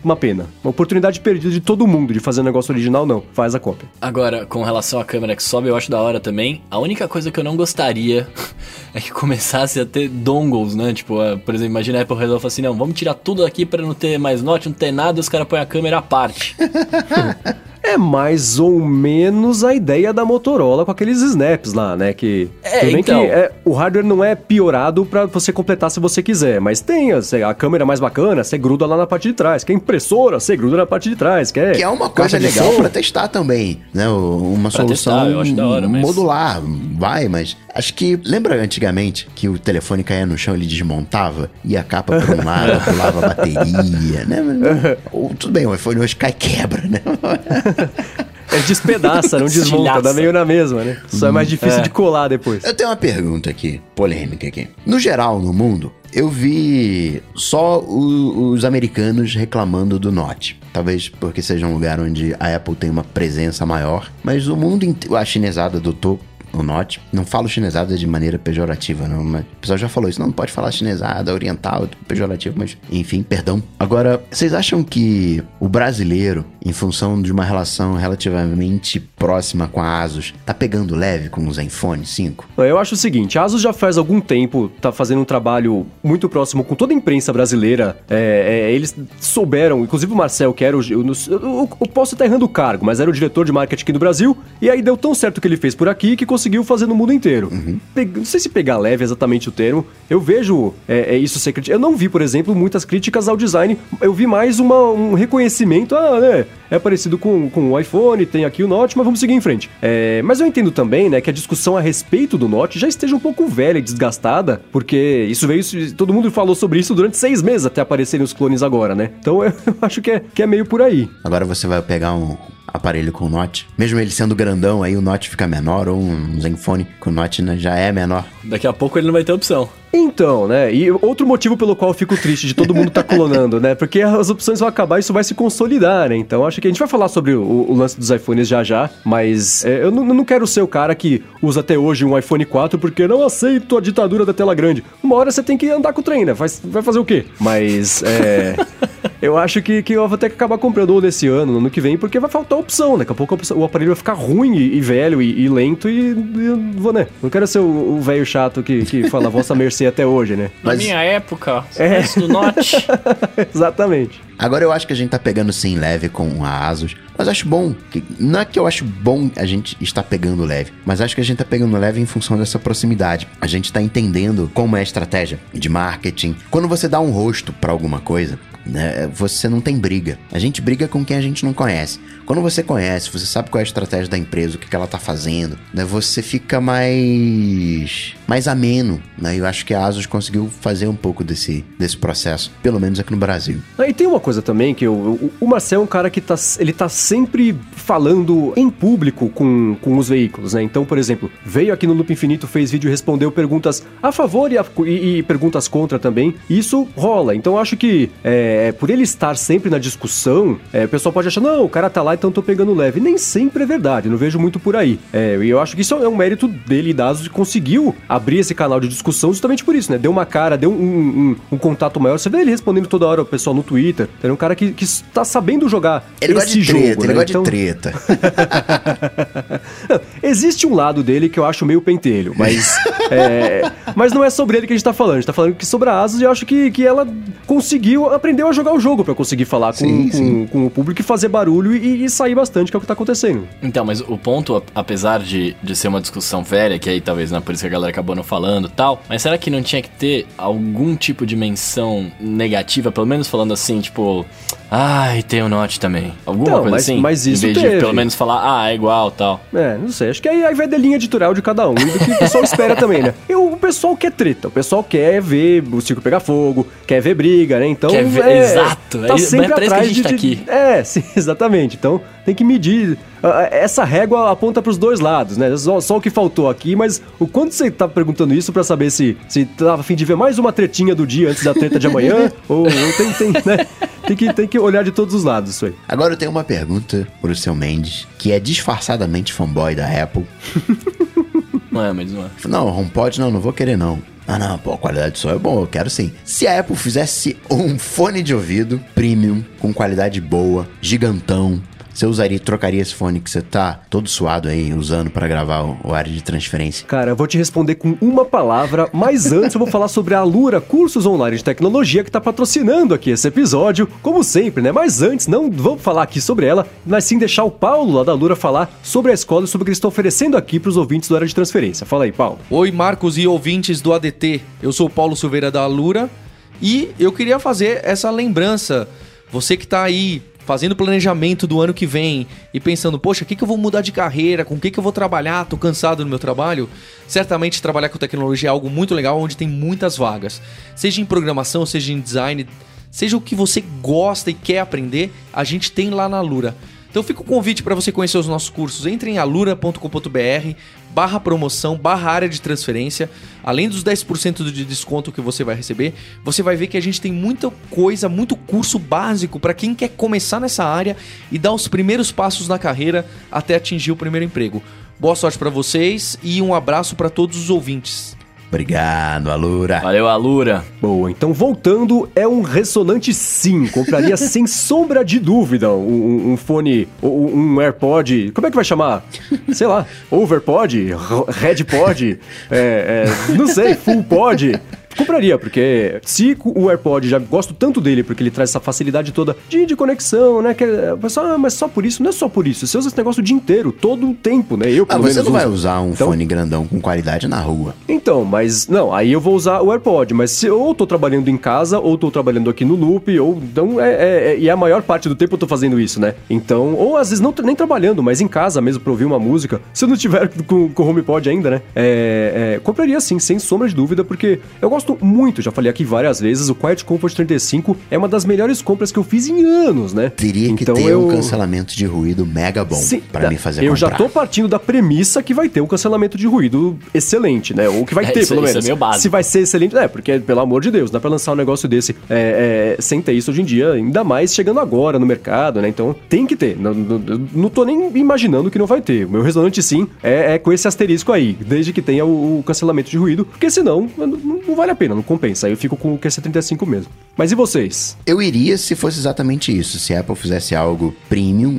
uma pena. Uma oportunidade perdida de todo mundo de fazer um negócio original, não. Faz a cópia. Agora, com relação à câmera que sobe, eu acho da hora também. A única coisa que eu não gostaria é que começasse a ter dongles, né? Tipo, ah, por exemplo, imagina a Apple resolve assim, não, vamos tirar tudo aqui pra não ter mais note, não ter nada, e os caras põem a câmera à parte. É mais ou menos a ideia da Motorola com aqueles snaps lá, né? Que. É, tudo bem então. que é, o hardware não é piorado pra você completar se você quiser, mas tem a, a câmera mais bacana, você gruda lá na parte de trás. Quer impressora, você gruda na parte de trás. Quer Que é uma coisa legal pra testar também, né? Uma Pra solução testar, eu acho da hora, mas- modular, vai, mas acho que lembra antigamente que o telefone caía no chão, ele desmontava e a capa por um lado, pulava a bateria, né? Ou, tudo bem, o iPhone hoje cai e quebra, né? É despedaça, não desmonta, dá meio na mesma, né? Só é mais difícil de colar depois. Eu tenho uma pergunta aqui, polêmica aqui. No geral, no mundo, eu vi só o- os americanos reclamando do Note. Talvez porque seja um lugar onde a Apple tem uma presença maior, mas o mundo inteiro, a chinesada adotou o Note. Não falo chinesada de maneira pejorativa, não. Mas o pessoal já falou isso. Não, não pode falar chinesada, oriental, pejorativo, mas enfim, perdão. Agora, vocês acham que o brasileiro, em função de uma relação relativamente próxima com a Asus, tá pegando leve com o Zenfone 5? Eu acho o seguinte, a Asus já faz algum tempo, tá fazendo um trabalho muito próximo com toda a imprensa brasileira. É, é, eles souberam, inclusive o Marcel, que era o. Eu, eu- eu posso estar errando o cargo, mas era o diretor de marketing aqui do Brasil. E aí deu tão certo o que ele fez por aqui que conseguiu fazer no mundo inteiro. Pe- não sei se pegar leve é exatamente o termo. Eu vejo é, é, isso ser criticado. Eu não vi, por exemplo, muitas críticas ao design. Eu vi mais uma- um reconhecimento. Ah, né? É parecido com, com o iPhone, tem aqui o Note, mas vamos seguir em frente. É, mas eu entendo também, né, que a discussão a respeito do Note já esteja um pouco velha e desgastada, porque isso veio. Todo mundo falou sobre isso durante seis meses até aparecerem os clones agora, né? Então eu acho que é, que é meio por aí. Agora você vai pegar um aparelho com Note, mesmo ele sendo grandão, aí o Note fica menor, ou um Zenfone com Note né, já é menor. Daqui a pouco ele não vai ter opção. Então, né? E outro motivo pelo qual eu fico triste de todo mundo tá clonando, né? Porque as opções vão acabar e isso vai se consolidar, né? Então acho que a gente vai falar sobre o, o lance dos iPhones já já, mas é, eu não, quero ser o cara que usa até hoje um iPhone 4 porque não aceito a ditadura da tela grande. Uma hora você tem que andar com o trem, né? Faz- vai fazer o quê? Mas é. Eu acho que, que eu vou ter que acabar comprando ou nesse ano, no ano que vem, porque vai faltar opção. né? Daqui a pouco o aparelho vai ficar ruim e, e velho e, e lento e, e vou, né? Não quero ser o velho chato que, que fala vossa mercê até hoje, né? Na Mas- minha época, É. do Note. Exatamente. Agora eu acho que a gente tá pegando sim leve com a Asus, mas acho bom. Que, não é que eu acho bom a gente estar pegando leve, mas acho que a gente tá pegando leve em função dessa proximidade. A gente tá entendendo como é a estratégia de marketing. Quando você dá um rosto pra alguma coisa, você não tem briga. A gente briga com quem a gente não conhece. Quando você conhece, você sabe qual é a estratégia da empresa, o que, que ela tá fazendo, né? Você fica mais mais ameno, né? Eu acho que a Asus conseguiu fazer um pouco desse, desse processo, pelo menos aqui no Brasil. Ah, E tem uma coisa também que eu, o, Marcel é um cara que tá, ele tá sempre falando em público com, com os veículos, né? Então, por exemplo, veio aqui no Loop Infinito, fez vídeo respondeu perguntas a favor e, a- e- e perguntas contra também. Isso rola. Então, acho que é, por ele estar sempre na discussão, é, o pessoal pode achar, não, o cara tá lá, então tô pegando leve. Nem sempre é verdade, não vejo muito por aí. É, e eu acho que isso é um mérito dele e da Asus que conseguiu abrir esse canal de discussão justamente por isso, né? Deu uma cara, deu um, um- um contato maior. Você vê ele respondendo toda hora o pessoal no Twitter. Ele é um cara que, que está sabendo jogar Ele esse jogo, treta, né? ele gosta Então- de treta. Não, Existe um lado dele que eu acho meio pentelho, mas. é, mas não é sobre ele que a gente tá falando. A gente tá falando que sobre a Asus e eu acho que, que ela conseguiu, aprendeu a jogar o jogo pra conseguir falar com, Sim, com, sim. com o público e fazer barulho e, e sair bastante, que é o que tá acontecendo. Então, mas o ponto, apesar de, de ser uma discussão velha, que aí talvez não é por isso que a galera acabou não falando e tal, mas será que não tinha que ter algum tipo de menção negativa, pelo menos falando assim, tipo, ai, tem o Note também. Alguma Não, coisa mas- assim? mas isso Em vez teve. de pelo menos falar, ah, é igual tal. É, não sei. Acho que aí, aí vai da linha editorial de cada um, e do que o pessoal espera também, né? Eu, o pessoal quer treta, o pessoal quer ver o circo pegar fogo, quer ver briga, né? Então, Quer ver- é, exato, tá é- sempre é pra isso que a atrás gente de, tá de- aqui. É, sim, exatamente. Então, tem que medir. Ah, Essa régua aponta pros dois lados, né? Só, só o que faltou aqui, mas o quanto você tá perguntando isso pra saber se, se tá a fim de ver mais uma tretinha do dia antes da treta de amanhã? ou, ou tem, tem, né? Tem que, tem que olhar de todos os lados isso aí. Agora eu tenho uma pergunta pro seu Mendes, que é disfarçadamente fanboy da Apple. Não é, mas não é. Não, HomePod não, não vou querer não. Ah não, pô, a qualidade do som é bom, eu quero sim. Se a Apple fizesse um fone de ouvido premium, com qualidade boa, gigantão, você usaria, trocaria esse fone que você tá todo suado aí, usando pra gravar o, o área de transferência? Cara, eu vou te responder com uma palavra, mas antes eu vou falar sobre a Alura Cursos Online de Tecnologia que tá patrocinando aqui esse episódio, como sempre, né? Mas antes, não vamos falar aqui sobre ela, mas sim deixar o Paulo lá da Alura falar sobre a escola e sobre o que eles estão oferecendo aqui pros ouvintes do área de transferência. Fala aí, Paulo. Oi, Marcos e ouvintes do ADT. Eu sou o Paulo Silveira da Alura e eu queria fazer essa lembrança. Você que tá aí fazendo planejamento do ano que vem e pensando, poxa, o que, que eu vou mudar de carreira? Com o que, que eu vou trabalhar? Tô cansado no meu trabalho. Certamente trabalhar com tecnologia é algo muito legal, onde tem muitas vagas. Seja em programação, seja em design, seja o que você gosta e quer aprender, a gente tem lá na Alura. Então fica o convite para você conhecer os nossos cursos. Entre em alura.com.br barra promoção, barra área de transferência. Além dos 10% de desconto que você vai receber, você vai ver que a gente tem muita coisa, muito curso básico para quem quer começar nessa área e dar os primeiros passos na carreira até atingir o primeiro emprego. Boa sorte para vocês e um abraço para todos os ouvintes. Obrigado, Alura. Valeu, Alura. Boa, então voltando, é um ressonante sim. Compraria sem sombra de dúvida um, um- um fone, um, um AirPod. Como é que vai chamar? Sei lá, Overpod, Redpod, é, é, não sei, Full Pod. Compraria, porque se o AirPod já gosto tanto dele, porque ele traz essa facilidade toda de, de conexão, né? Que é, pessoal, ah, mas só por isso, não é só por isso. Você usa esse negócio o dia inteiro, todo o tempo, né? Eu, Ah, pelo você menos, não vai usar um Então- fone grandão com qualidade na rua. Então, mas não, aí eu vou usar o AirPod, mas se ou tô trabalhando em casa, ou tô trabalhando aqui no Loop, ou então é, é- é- e a maior parte do tempo eu tô fazendo isso, né? Então, ou às vezes não nem trabalhando, mas em casa mesmo pra ouvir uma música, se eu não tiver com, com o HomePod ainda, né? É, é, compraria sim, sem sombra de dúvida, porque eu gosto muito, já falei aqui várias vezes, o Quiet Comfort 35 é uma das melhores compras que eu fiz em anos, né? Teria que então ter eu... um cancelamento de ruído mega bom Sim, pra tá. me fazer Eu já comprar. tô partindo da premissa que vai ter um cancelamento de ruído excelente, né? Ou que vai É, ter, isso- pelo isso é menos. meio básico. Se vai ser excelente, é, porque, pelo amor de Deus, dá pra lançar um negócio desse é, é, sem ter isso hoje em dia, ainda mais chegando agora no mercado, né? Então tem que ter. Não, não, não tô nem imaginando que não vai ter. O meu ressonante sim é, é com esse asterisco aí, desde que tenha o, o cancelamento de ruído, porque senão não, não- não vale a pena, não compensa. Aí eu fico com o QC35 mesmo. Mas e vocês? Eu iria se fosse exatamente isso, se a Apple fizesse algo premium,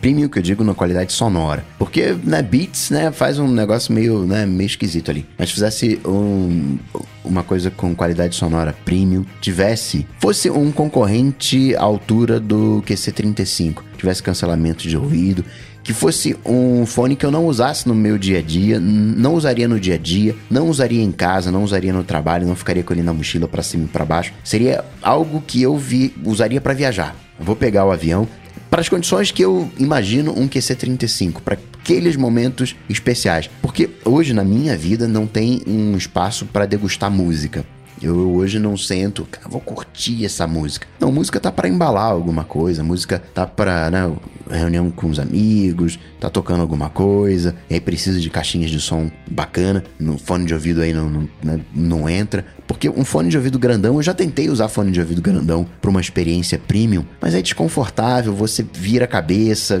premium que eu digo na qualidade sonora. Porque, né, Beats, né, faz um negócio meio, né, meio esquisito ali. Mas fizesse um, uma coisa com qualidade sonora premium, tivesse, fosse um concorrente à altura do QC35, tivesse cancelamento de ruído, que fosse um fone que eu não usasse no meu dia a dia, não usaria no dia a dia, não usaria em casa, não usaria no trabalho, não ficaria com ele na mochila pra cima e pra baixo. Seria algo que eu vi, usaria pra viajar. Vou pegar o avião para as condições que eu imagino um QC35, para aqueles momentos especiais. Porque hoje na minha vida não tem um espaço para degustar música. Eu hoje não sento, cara, vou curtir essa música. Não, música tá pra embalar alguma coisa, música tá pra, né, reunião com os amigos, tá tocando alguma coisa, e aí precisa de caixinhas de som bacana, no fone de ouvido aí não, não, né, não entra. Porque um fone de ouvido grandão, eu já tentei usar fone de ouvido grandão pra uma experiência premium, mas é desconfortável, você vira a cabeça,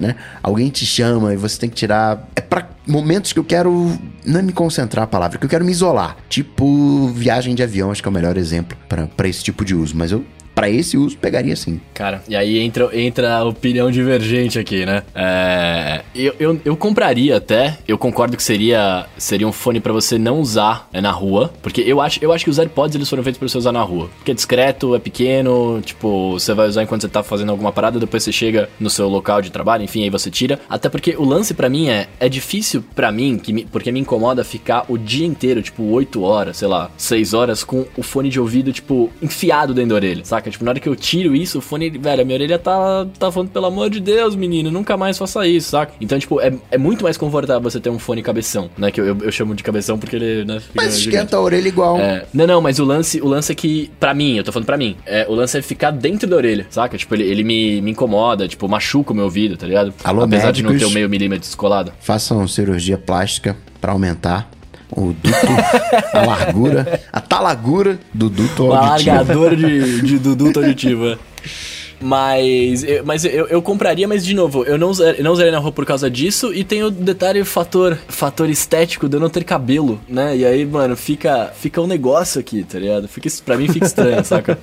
né? Alguém te chama e você tem que tirar. É pra momentos que eu quero. Não é me concentrar a palavra, que eu quero me isolar. Tipo, viagem de avião, acho que é o melhor exemplo pra esse tipo de uso. Mas eu, pra esse uso, pegaria sim. Cara, e aí entra, entra a opinião divergente aqui, né? É, eu, eu, eu compraria até, eu concordo que seria, seria um fone pra você não usar é, na rua, porque eu acho, eu acho que os AirPods eles foram feitos pra você usar na rua. Porque é discreto, é pequeno, tipo, você vai usar enquanto você tá fazendo alguma parada, depois você chega no seu local de trabalho, enfim, aí você tira. Até porque o lance pra mim é, é difícil pra mim, que me- porque me incomoda ficar o dia inteiro, tipo, 8 horas, sei lá, 6 horas com o fone de ouvido, tipo, enfiado dentro da orelha, saca? Saca? Tipo, na hora que eu tiro isso, o fone, velho, a minha orelha tá, tá falando, pelo amor de Deus, menino, nunca mais faça isso, saca? Então, tipo, é, é muito mais confortável você ter um fone cabeção, né? Que eu, eu, eu chamo de cabeção porque ele, né? Mas gigante. esquenta a orelha igual. É, não, não, mas o lance, o lance é que, pra mim, eu tô falando pra mim, é, o lance é ficar dentro da orelha, saca? Tipo, ele, ele me, me incomoda, tipo, machuca o meu ouvido, tá ligado? Alô, Apesar de não ter médicos. o meio milímetro descolado. Façam cirurgia plástica pra aumentar o duto, a largura, a talagura do duto auditivo. largadora de, de duduto auditivo, é. Mas, eu, mas eu, eu compraria, mas de novo, eu não, eu não usaria na rua por causa disso. E tem o detalhe, fator, fator estético de eu não ter cabelo, né? E aí, mano, fica, fica um negócio aqui, tá ligado? Fica, pra mim fica estranho, saca?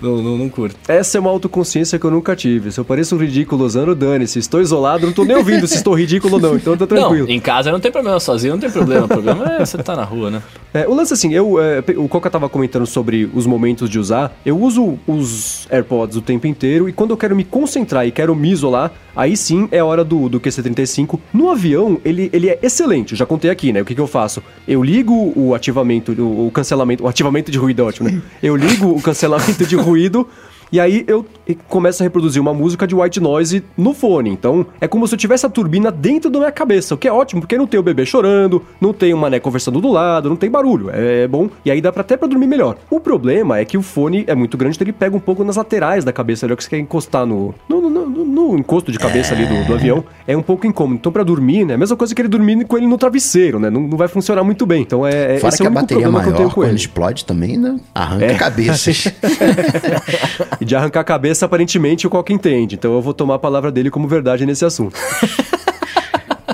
Não, não, não curto. Essa é uma autoconsciência que eu nunca tive. Se eu pareço um ridículo usando, dane-se. Estou isolado, não tô nem ouvindo se estou ridículo ou não, então tá tranquilo. Não, em casa não tem problema, sozinho não tem problema. O problema é você tá na rua, né? É, o lance assim, eu, é, o Coca tava comentando sobre os momentos de usar. Eu uso os AirPods o tempo inteiro e quando eu quero me concentrar e quero me isolar, aí sim é hora do, do QC35. No avião, ele, ele é excelente, eu já contei aqui, né? O que, que eu faço? Eu ligo o ativamento, o, o cancelamento, o ativamento de ruído é ótimo, né? Eu ligo o cancelamento de ruído. E aí eu começo a reproduzir uma música de white noise no fone. Então é como se eu tivesse a turbina dentro da minha cabeça, o que é ótimo, porque não tem o bebê chorando, não tem o mané conversando do lado, não tem barulho. É bom. E aí dá pra, até pra dormir melhor. O problema é que o fone é muito grande, então ele pega um pouco nas laterais da cabeça, ali, é o que você quer encostar no, no, no- no- no encosto de cabeça ali do, do avião. É um pouco incômodo. Então pra dormir, né? A mesma coisa que ele dormir com ele no travesseiro, né? Não, não vai funcionar muito bem. Então é, é Fora esse é que o a bateria problema que eu tenho maior, com quando ele. explode também, né? Arranca É. cabeças. E de arrancar a cabeça, aparentemente, o Coca entende. Então eu vou tomar a palavra dele como verdade nesse assunto.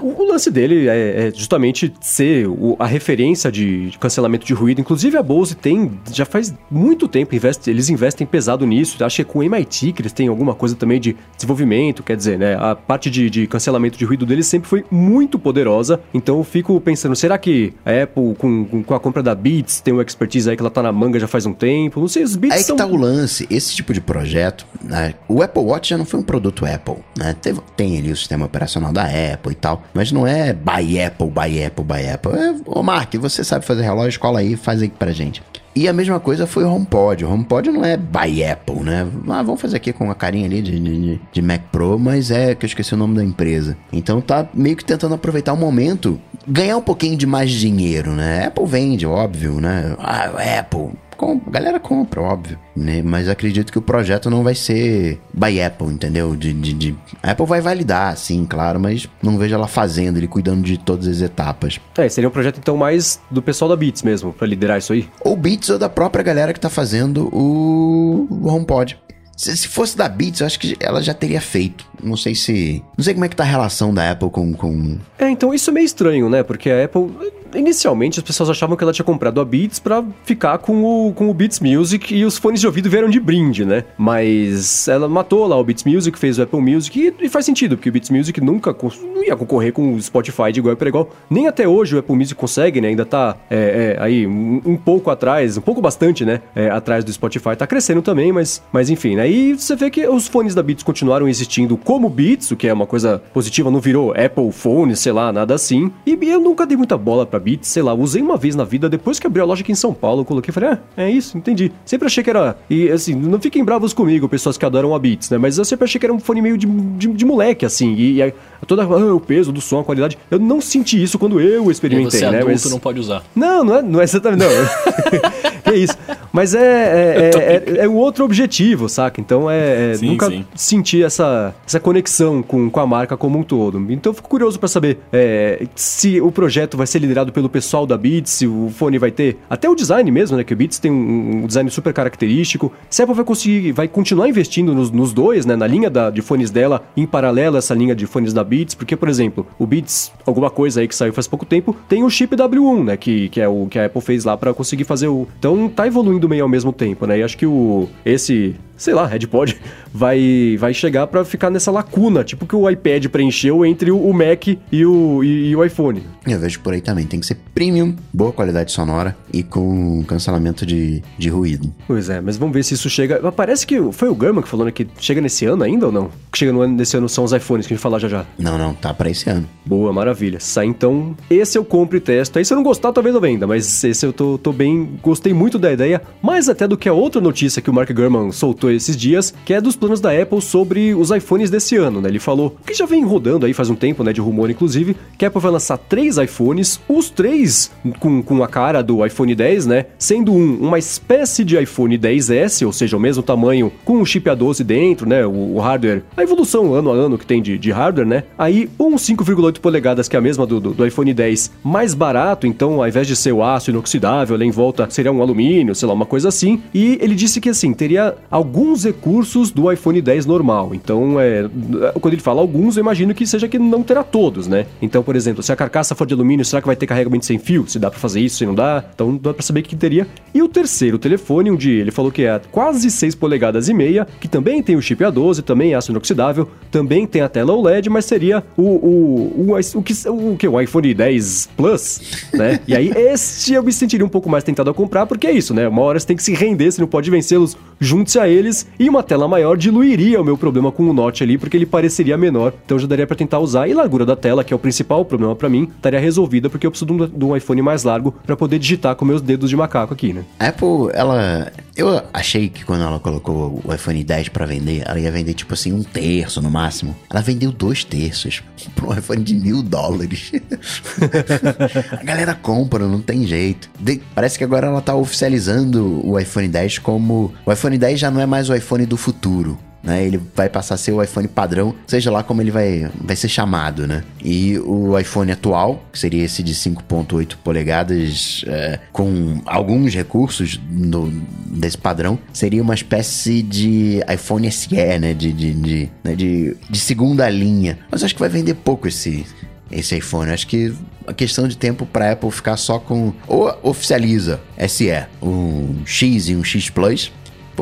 O, o lance dele é, é justamente ser o- a referência de, de cancelamento de ruído. Inclusive a Bose tem, já faz muito tempo, investe, eles investem pesado nisso. Acho que é com o MIT que eles têm alguma coisa também de desenvolvimento, quer dizer, né? A parte de, de cancelamento de ruído deles sempre foi muito poderosa. Então eu fico pensando, será que a Apple, com, com- a compra da Beats, tem uma expertise aí que ela tá na manga já faz um tempo? Não sei, os Beats Aí que são... tá o lance, esse tipo de projeto, né? O Apple Watch já não foi um produto Apple, né? Teve- tem ali o sistema operacional da Apple e tal, mas não é by Apple, by Apple, by Apple. É, ô Mark, você sabe fazer relógio, cola aí, faz aí pra gente. E a mesma coisa foi o HomePod. O HomePod não é by Apple, né? Ah, vamos fazer aqui com a carinha ali de, de, de Mac Pro, mas é que eu esqueci o nome da empresa. Então tá meio que tentando aproveitar o momento, ganhar um pouquinho de mais dinheiro, né? Apple vende, óbvio, né? Ah, Apple, com- a galera compra, óbvio, né? Mas acredito que o projeto não vai ser by Apple, entendeu? De, de, de- A Apple vai validar, sim, claro, mas não vejo ela fazendo, ele cuidando de todas as etapas. É, seria um projeto então mais do pessoal da Beats mesmo, pra liderar isso aí. Ou Beats ou da própria galera que tá fazendo o o HomePod. Se, se fosse da Beats, eu acho que ela já teria feito. Não sei se. Não sei como é que tá a relação da Apple com. com... É, então isso é meio estranho, né? Porque a Apple, inicialmente, as pessoas achavam que ela tinha comprado a Beats pra ficar com o, com o Beats Music e os fones de ouvido vieram de brinde, né? Mas ela matou lá o Beats Music, fez o Apple Music e, e faz sentido, porque o Beats Music nunca não ia concorrer com o Spotify de igual para igual. Nem até hoje o Apple Music consegue, né? Ainda tá é, é, aí um, um pouco atrás, um pouco bastante, né? É, atrás do Spotify. Tá crescendo também, mas, mas enfim, né? E você vê que os fones da Beats continuaram existindo como Beats, o que é uma coisa positiva, não virou Apple Phone, sei lá, nada assim. E eu nunca dei muita bola pra Beats, sei lá, usei uma vez na vida, depois que abri a loja aqui em São Paulo, eu coloquei e falei, ah, é isso, entendi. Sempre achei que era. E assim, não fiquem bravos comigo, pessoas que adoram a Beats, né? Mas eu sempre achei que era um fone meio de, de, de moleque, assim. E, e aí, toda ah, o peso do som, a qualidade. Eu não senti isso quando eu E experimentei, você né? adulto Mas... não pode usar. Não, não é, não é exatamente. Não. que isso. Mas é, é, é, é, é um outro objetivo, saca? Então é. é Sim, nunca sim. senti essa, essa conexão com, com a marca como um todo. Então eu fico curioso pra saber é, se o projeto vai ser liderado pelo pessoal da Beats, o fone vai ter. Até o design mesmo, né? Que o Beats tem um, um design super característico. Se a Apple vai conseguir. Vai continuar investindo nos, nos dois, né? Na linha da, de fones dela, em paralelo a essa linha de fones da Beats. Porque, por exemplo, o Beats, alguma coisa aí que saiu faz pouco tempo, tem o chip W1, né? Que, que é o que a Apple fez lá pra conseguir fazer o. Então tá evoluindo meio ao mesmo tempo, né? E acho que o esse sei lá, Red Pod vai, vai chegar para ficar nessa lacuna, tipo que o iPad preencheu entre o Mac e o, e, e, o iPhone. Eu vejo por aí também, tem que ser premium, boa qualidade sonora e com cancelamento de, de ruído. Pois é, mas vamos ver se isso chega. Parece que foi o Gurman que falou né, que chega nesse ano ainda ou não? Que chega no ano, nesse ano são os iPhones que a gente falar já já. Não, não, tá para esse ano. Boa, maravilha. Sai então, esse eu compro e testo. Aí se eu não gostar, talvez eu venda, mas esse eu tô, tô bem, gostei muito da ideia, mais até do que a outra notícia que o Mark Gurman soltou esses dias, que é dos planos da Apple sobre os iPhones desse ano, né? Ele falou, que já vem rodando aí faz um tempo, né, de rumor inclusive, que a Apple vai lançar três iPhones, os três com, com a cara do iPhone 10, né? Sendo um uma espécie de iPhone 10S, ou seja, o mesmo tamanho, com o chip A12 dentro, né? O, o hardware, a evolução ano a ano que tem de, de hardware, né? Aí um 5,8 polegadas, que é a mesma do, do, do, iPhone 10, mais barato, então ao invés de ser o aço inoxidável ali em volta, seria um alumínio, sei lá, uma coisa assim. E ele disse que assim, teria alguns recursos do iPhone 10 normal. Então, é, quando ele fala alguns, eu imagino que seja que não terá todos, né? Então, por exemplo, se a carcaça for de alumínio, será que vai ter carregamento sem fio? Se dá para fazer isso, se não dá? Então, dá para saber que teria. E o terceiro telefone, dia ele falou que é quase 6 polegadas e meia, que também tem o chip A12, também é aço inoxidável, também tem a tela OLED, mas seria o, o, o, o, que, o que? O iPhone 10 Plus, né? E aí, este eu me sentiria um pouco mais tentado a comprar, porque é isso, né? Uma hora você tem que se render, você não pode vencê-los, junte-se a eles, e uma tela maior diluiria o meu problema com o Note ali, porque ele pareceria menor, então já daria para tentar usar. E largura da tela, que é o principal problema para mim, estaria resolvida, porque eu preciso de um, de um iPhone mais largo para poder digitar com meus dedos de macaco aqui, né? A Apple, ela. Eu achei que quando ela colocou o iPhone 10 para vender, ela ia vender tipo assim um terço no máximo. Ela vendeu dois terços para um iPhone de mil dólares. a galera compra, não tem jeito. De, parece que agora ela tá oficializando o iPhone 10 como. O iPhone 10 já não é mais o iPhone do futuro né? Ele vai passar a ser o iPhone padrão, seja lá como ele vai, vai ser chamado, né? E o iPhone atual, que seria esse de 5.8 polegadas, é, com alguns recursos no, desse padrão, seria uma espécie de iPhone SE, né? De, de, de, né? de, de segunda linha. Mas acho que vai vender pouco esse, esse iPhone. Acho que a questão de tempo para Apple ficar só com ou oficializa SE, um X e um X Plus,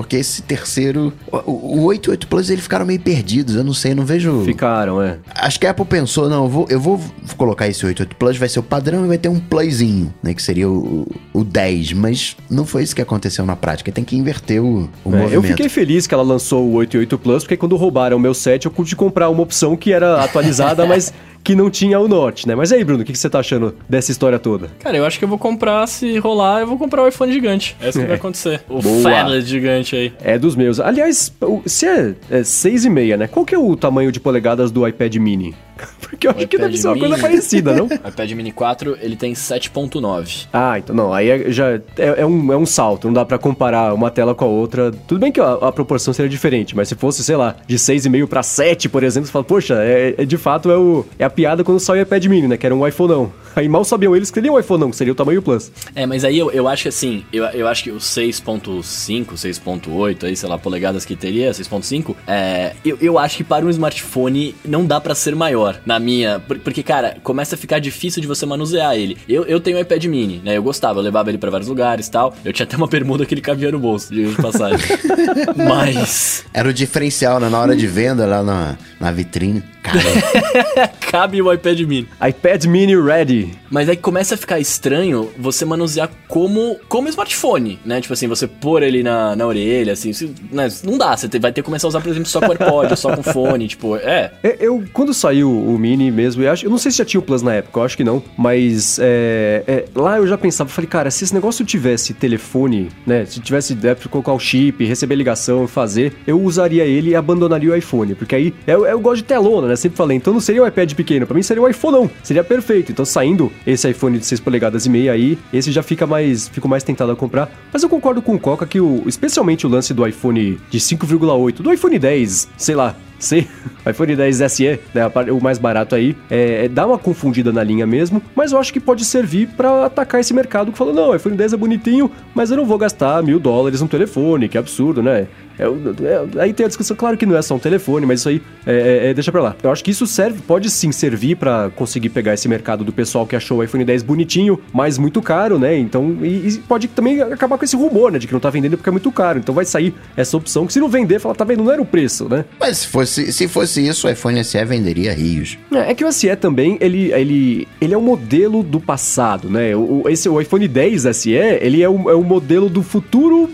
porque esse terceiro. O, o 88 Plus eles ficaram meio perdidos. Eu não sei, eu não vejo. Ficaram, é. Acho que a Apple pensou, não, eu vou, eu vou colocar esse 88 Plus, vai ser o padrão e vai ter um Plusinho, né? Que seria o, o 10. Mas não foi isso que aconteceu na prática. Tem que inverter o, o é, movimento. Eu fiquei feliz que ela lançou o 88 Plus, porque quando roubaram o meu set, eu pude comprar uma opção que era atualizada, mas que não tinha o Note, né? Mas aí, Bruno, o que, que, você tá achando dessa história toda? Cara, eu acho que eu vou comprar, se rolar, eu vou comprar o iPhone gigante. É isso que é. vai acontecer. O Phablet gigante aí. É dos meus. Aliás, se é, é 6,5, né? Qual que é o tamanho de polegadas do iPad mini? Porque eu acho que deve ser uma coisa parecida, não? O iPad Mini 4, ele tem 7.9. Ah, então não, aí é, já é, é, um, é um salto, não dá para comparar uma tela com a outra. Tudo bem que a, a, proporção seria diferente, mas se fosse, sei lá, de 6,5 para 7, por exemplo, você fala, poxa, é, é, de fato é, o, é a piada quando saiu o iPad Mini, né? Que era um iPhone não. Aí mal sabiam eles que seria um iPhone não, que seria o tamanho Plus. É, mas aí eu, eu acho que assim, eu, eu acho que o 6.5, 6.8, aí, sei lá, polegadas que teria, 6.5, é, eu, eu acho que para um smartphone não dá para ser maior, na minha. Porque, cara, começa a ficar difícil de você manusear ele. Eu, eu tenho um iPad mini, né? Eu gostava, eu levava ele para vários lugares e tal. Eu tinha até uma bermuda que ele cabia no bolso, de passagem. Mas. Era o diferencial, né? Na hora de venda lá na, na vitrine. Cabe o iPad mini. iPad mini ready. Mas aí começa a ficar estranho você manusear como, como smartphone, né? Tipo assim, você pôr ele na, na orelha, assim. né? Não dá, você vai ter que começar a usar, por exemplo, só com AirPod, só com fone, tipo, é. é. Eu, quando saiu o Mini mesmo, eu, acho, eu não sei se já tinha o Plus na época, eu acho que não, mas é, é, lá eu já pensava, falei, cara, se esse negócio tivesse telefone, né? Se tivesse é, colocar o chip, receber ligação, fazer, eu usaria ele e abandonaria o iPhone, porque aí eu, eu gosto de telona, né? Sempre falei, então não seria o iPad pequeno, para mim seria o iPhone não, seria perfeito. Então saindo esse iPhone de 6 polegadas e meia aí, esse já fica mais, fico mais tentado a comprar. Mas eu concordo com o Coca que o, especialmente o lance do iPhone de 5,8, do iPhone 10, sei lá, Sim, iPhone 10 SE, né, o mais barato aí, é, é, dá uma confundida na linha mesmo, mas eu acho que pode servir para atacar esse mercado que falou, não, iPhone 10 é bonitinho, mas eu não vou gastar mil dólares no telefone, que absurdo, né? É, é, aí tem a discussão, claro que não é só um telefone, mas isso aí é, é, é deixa pra lá. Eu acho que isso serve, pode sim servir para conseguir pegar esse mercado do pessoal que achou o iPhone 10 bonitinho, mas muito caro, né? Então, e, e, pode também acabar com esse rumor, né? De que não tá vendendo porque é muito caro. Então vai sair essa opção que se não vender, fala, tá vendo, não era o preço, né? Mas se fosse, se fosse isso, o iPhone SE venderia rios. É, é que o SE também, ele, ele, ele é um modelo do passado, né? O, esse, o iPhone 10 SE, ele é o, é o modelo do futuro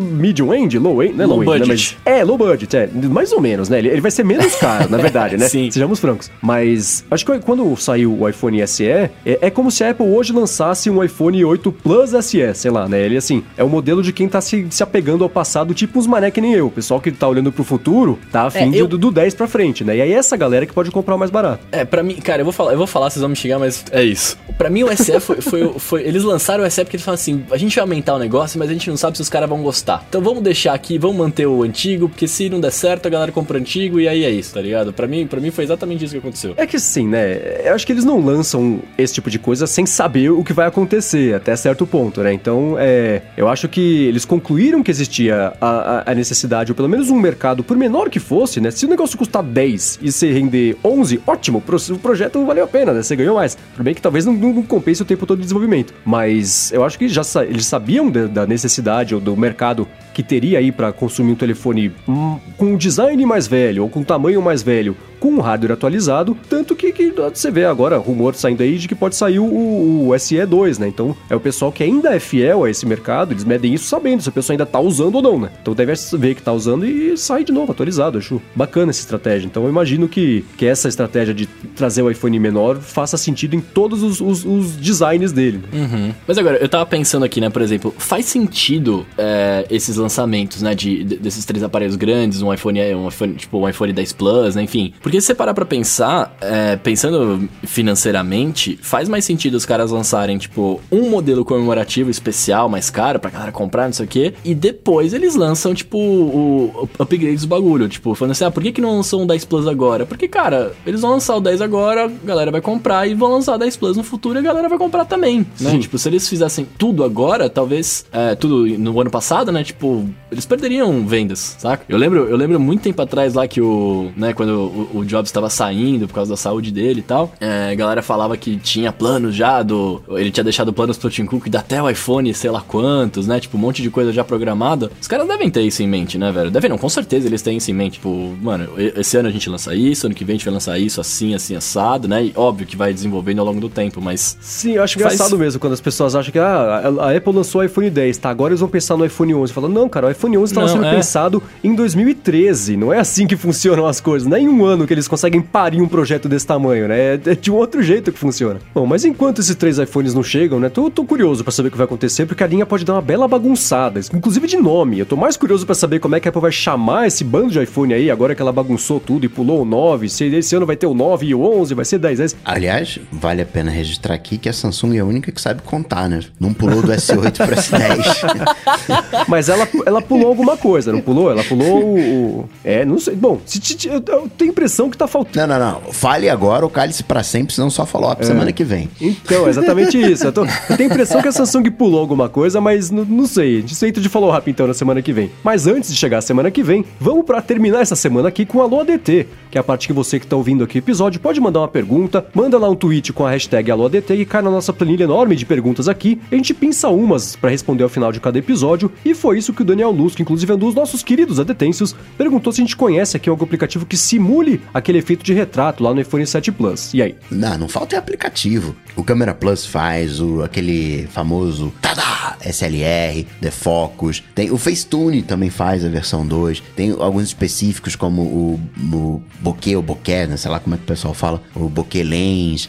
medium end, low end, né? Low, low budget. Né? Mas, é, low budget, é. Mais ou menos, né? Ele, ele vai ser menos caro, na verdade, né? Sim. Sejamos francos. Mas acho que quando saiu o iPhone SE, é, é, como se a Apple hoje lançasse um iPhone 8 Plus SE, sei lá, né? Ele, assim, é o modelo de quem tá se, se apegando ao passado, tipo uns mané que nem eu. O pessoal que tá olhando pro futuro, tá afim É, eu- do, do 10 pra frente, né? E aí é essa galera que pode comprar o mais barato. É, pra mim, cara, eu vou falar, eu vou falar, vocês vão me xingar, mas é isso. Pra mim o SE foi, foi, foi- Eles lançaram o SE porque eles falaram assim: a gente vai aumentar o negócio, mas a gente não sabe se os caras vão gostar. Então vamos deixar aqui, vamos manter o antigo, porque se não der certo, a galera compra antigo e aí é isso, tá ligado? Pra mim, pra mim foi exatamente isso que aconteceu. É que sim, né? Eu acho que eles não lançam esse tipo de coisa sem saber o que vai acontecer, até certo ponto, né? Então, é, eu acho que eles concluíram que existia a, a- a necessidade, ou pelo menos um mercado, por menor que fosse, né? Se o negócio custar 10 e você render 11, ótimo, pro- o projeto valeu a pena, né? Você ganhou mais. Tudo bem que talvez não, não compense o tempo todo de desenvolvimento, mas eu acho que já eles sabiam da necessidade ou do mercado que teria aí para consumir um telefone hum, com um design mais velho ou com um tamanho mais velho, com um hardware atualizado, tanto que, que você vê agora rumor saindo aí de que pode sair o, o SE2, né? Então é o pessoal que ainda é fiel a esse mercado, eles medem isso sabendo se a pessoa ainda tá usando ou não, né? Então deve ver que tá usando e sai de novo atualizado. Acho bacana essa estratégia. Então eu imagino que, que essa estratégia de trazer o iPhone menor faça sentido em todos os, os- os designs dele. né? Uhum. Mas agora, eu tava pensando aqui, né, por exemplo, faz sentido é, esses lançamentos, né, de, de- desses três aparelhos grandes, um iPhone, um iPhone, tipo, um iPhone 10 Plus, né, enfim. Porque se você parar pra pensar, é, pensando financeiramente, faz mais sentido os caras lançarem, tipo, um modelo comemorativo especial, mais caro, pra galera comprar, não sei o quê, e depois eles lançam, tipo, o, o upgrade do bagulho, tipo, falando assim, ah, por que que não lançou um 10 Plus agora? Porque, cara, eles vão lançar o 10 agora, a galera vai comprar, e vão lançar o 10 Plus no futuro e a galera vai comprar também, né? Tipo, se eles fizessem tudo agora, talvez, é, tudo no ano passado, né, tipo, eles perderiam vendas, saca? Eu lembro, eu lembro muito tempo atrás lá que o, né, quando o, o Jobs estava saindo por causa da saúde dele e tal, é, a galera falava que tinha planos já do, ele tinha deixado planos pro Tim Cook da até o iPhone, sei lá quantos, né, tipo, um monte de coisa já programada. Os caras devem ter isso em mente, né, velho? Devem não, com certeza eles têm isso em mente, tipo, mano, esse ano a gente lança isso, ano que vem a gente vai lançar isso assim, assim, assado, né, e óbvio que vai desenvolvendo ao longo do tempo, mas... Sim, eu acho Faz- engraçado mesmo quando as pessoas acham que ah, a Apple lançou o iPhone 10, tá? Agora eles vão pensar no iPhone 11. Fala, não, cara, o iPhone 11 estava sendo é. pensado em 2013. Não é assim que funcionam as coisas. Não é em um ano que eles conseguem parir um projeto desse tamanho, né? É é de um outro jeito que funciona. Bom, mas enquanto esses três iPhones não chegam, né? Tô, tô curioso pra saber o que vai acontecer, porque a linha pode dar uma bela bagunçada, inclusive de nome. Eu tô mais curioso pra saber como é que a Apple vai chamar esse bando de iPhone aí, agora que ela bagunçou tudo e pulou o 9. Se esse ano vai ter o 9 e o 11, vai ser 10. Aliás, vale a pena registrar aqui que a Samsung é a única que sabe contar, né? Não pulou do S8 para S10. Mas ela, ela pulou alguma coisa, não pulou? Ela pulou o. o- É, não sei. Bom, se, eu, eu tenho a impressão que tá faltando. não, não, não. Fale agora ou cale-se para sempre, senão só follow up semana que vem. Então, é exatamente isso. Eu, tô- eu tenho a impressão que a Samsung pulou alguma coisa, mas não, sei. A gente senta de follow up então na semana que vem. Mas antes de chegar a semana que vem, vamos pra terminar essa semana aqui com a Alô ADT, que é a parte que você que tá ouvindo aqui o episódio pode mandar uma pergunta, manda lá um tweet com a hashtag Alô ADT e cai na nossa planilha enorme de perguntas aqui. A gente pinça umas pra responder ao final de cada episódio. E foi isso que o Daniel Luz, que inclusive é um dos nossos queridos adetêncios, perguntou se a gente conhece aqui algum aplicativo que simule aquele efeito de retrato lá no iPhone 7 Plus. E aí? Não, não falta é aplicativo. O Camera Plus faz, o, aquele famoso tada, SLR, Defocus. Tem, o Facetune também faz a versão 2. Tem alguns específicos como o, o Bokeh ou Bokeh, né? sei lá como é que o pessoal fala. O Bokeh Lens.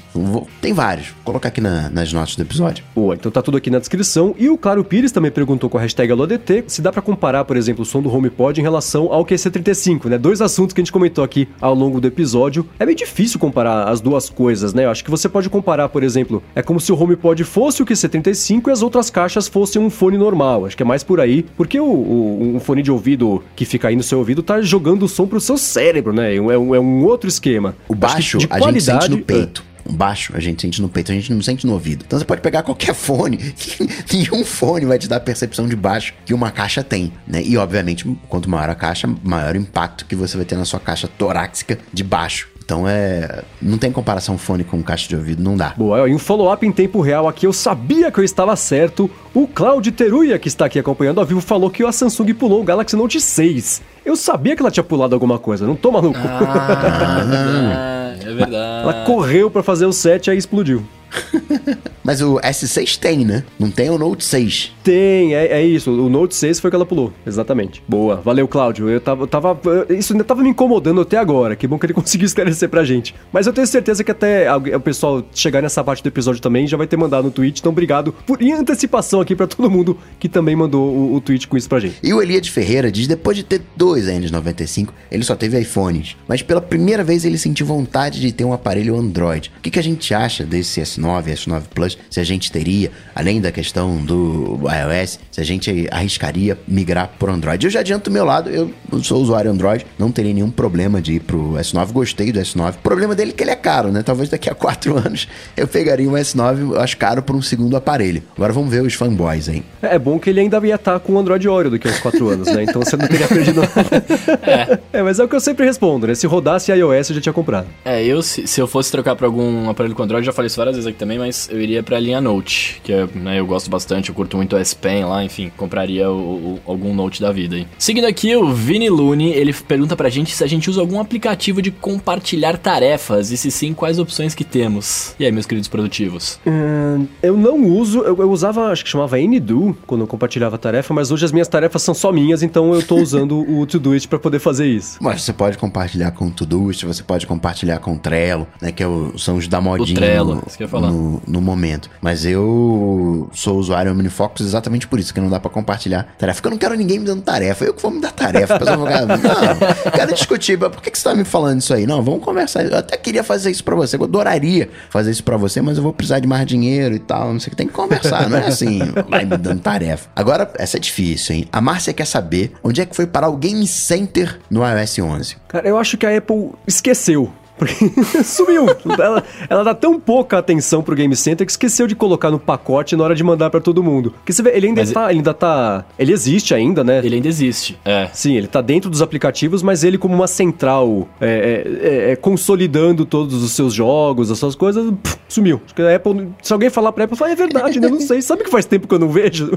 Tem vários. Vou colocar aqui na- nas notas do episódio. Boa, então tá tudo aqui na descrição. E o Claro Pires também perguntou com a hashtag AloDT se dá pra comparar, por exemplo, o som do HomePod em relação ao QC35, né? Dois assuntos que a gente comentou aqui ao longo do episódio. É meio difícil comparar as duas coisas, né? Eu acho que você pode comparar, por exemplo, é como se o HomePod fosse o QC35 e as outras caixas fossem um fone normal. Acho que é mais por aí, porque o, o- um fone de ouvido que fica aí no seu ouvido tá jogando o som pro seu cérebro, né? É um, é um- é outro esquema. O baixo de a gente sente no qualidade- peito. Baixo a gente sente no peito, a gente não sente no ouvido. Então você pode pegar qualquer fone, nenhum fone vai te dar a percepção de baixo que uma caixa tem, né? E obviamente, quanto maior a caixa, maior o impacto que você vai ter na sua caixa torácica de baixo. Então é. Não tem comparação fone com caixa de ouvido, não dá. Boa, e um follow-up em tempo real aqui, eu sabia que eu estava certo. O Claudio Teruya, que está aqui acompanhando ao vivo, falou que a Samsung pulou o Galaxy Note 6. Eu sabia que ela tinha pulado alguma coisa, não tô maluco. Ah, é verdade. Ela correu para fazer o 7 e aí explodiu. Mas o S6 tem, né? Não tem o Note 6. Tem, é, é isso. O Note 6 foi que ela pulou. Exatamente. Boa. Valeu, Cláudio. Eu tava, eu tava. Isso ainda tava me incomodando até agora. Que bom que ele conseguiu esclarecer pra gente. Mas eu tenho certeza que até o pessoal chegar nessa parte do episódio também já vai ter mandado no tweet. Então, obrigado por em antecipação aqui pra todo mundo que também mandou o, o tweet com isso pra gente. E o Eliade Ferreira diz: depois de ter dois N95, ele só teve iPhones. Mas pela primeira vez ele sentiu vontade de ter um aparelho Android. O que, que a gente acha desse S9, S9 Plus? Se a gente teria, além da questão do iOS, se a gente arriscaria migrar pro Android. Eu já adianto do meu lado, eu sou usuário Android, não teria nenhum problema de ir pro S9, gostei do S9. O problema dele é que ele é caro, né? Talvez daqui a quatro anos eu pegaria um S9, eu acho caro por um segundo aparelho. Agora vamos ver os fanboys, hein? É bom que ele ainda ia estar com o Android Oreo daqui a uns quatro anos, né? Então você não teria perdido nada. É. é. mas é o que eu sempre respondo, né? Se rodasse iOS, eu já tinha comprado. É, eu, se, se eu fosse trocar pra algum aparelho com Android, já falei isso várias vezes aqui também, mas eu iria pra linha Note, que é, né, eu gosto bastante, eu curto muito o S Pen lá, enfim, compraria o, o, algum Note da vida aí. Seguindo aqui, o Vini Lune, ele pergunta pra gente se a gente usa algum aplicativo de compartilhar tarefas, e se sim, quais opções que temos. E aí, meus queridos produtivos? Hum, eu não uso, eu, eu, usava, acho que chamava Ndu quando eu compartilhava tarefa, mas hoje as minhas tarefas são só minhas, então eu tô usando o Todoist para poder fazer isso. Mas você pode compartilhar com o Todoist, você pode compartilhar com o Trello, né, que é o, são os da modinha o Trello, isso que eu ia falar. No, no momento. Mas eu sou usuário OmniFocus exatamente por isso, que não dá para compartilhar tarefa. Porque eu não quero ninguém me dando tarefa. Eu que vou me dar tarefa. Pessoal não, quero discutir. Por que, que você tá me falando isso aí? Não, vamos conversar. Eu até queria fazer isso para você. Eu adoraria fazer isso para você, mas eu vou precisar de mais dinheiro e tal. Não sei o que. Tem que conversar. Não é assim, vai me dando tarefa. Agora, essa é difícil, hein? A Márcia quer saber onde é que foi parar o Game Center no iOS 11. Cara, eu acho que a Apple esqueceu porque sumiu. ela, ela dá tão pouca atenção pro Game Center que esqueceu de colocar no pacote na hora de mandar para todo mundo. Porque você vê, ele ainda mas tá, ele ainda tá. Ele existe ainda, né? Ele ainda existe. É. Sim, ele tá dentro dos aplicativos, mas ele como uma central é, é, é, é consolidando todos os seus jogos, as suas coisas, pff, sumiu. Acho que a Apple, se alguém falar pra Apple, fala, é verdade, né? Eu não sei. Sabe que faz tempo que eu não vejo?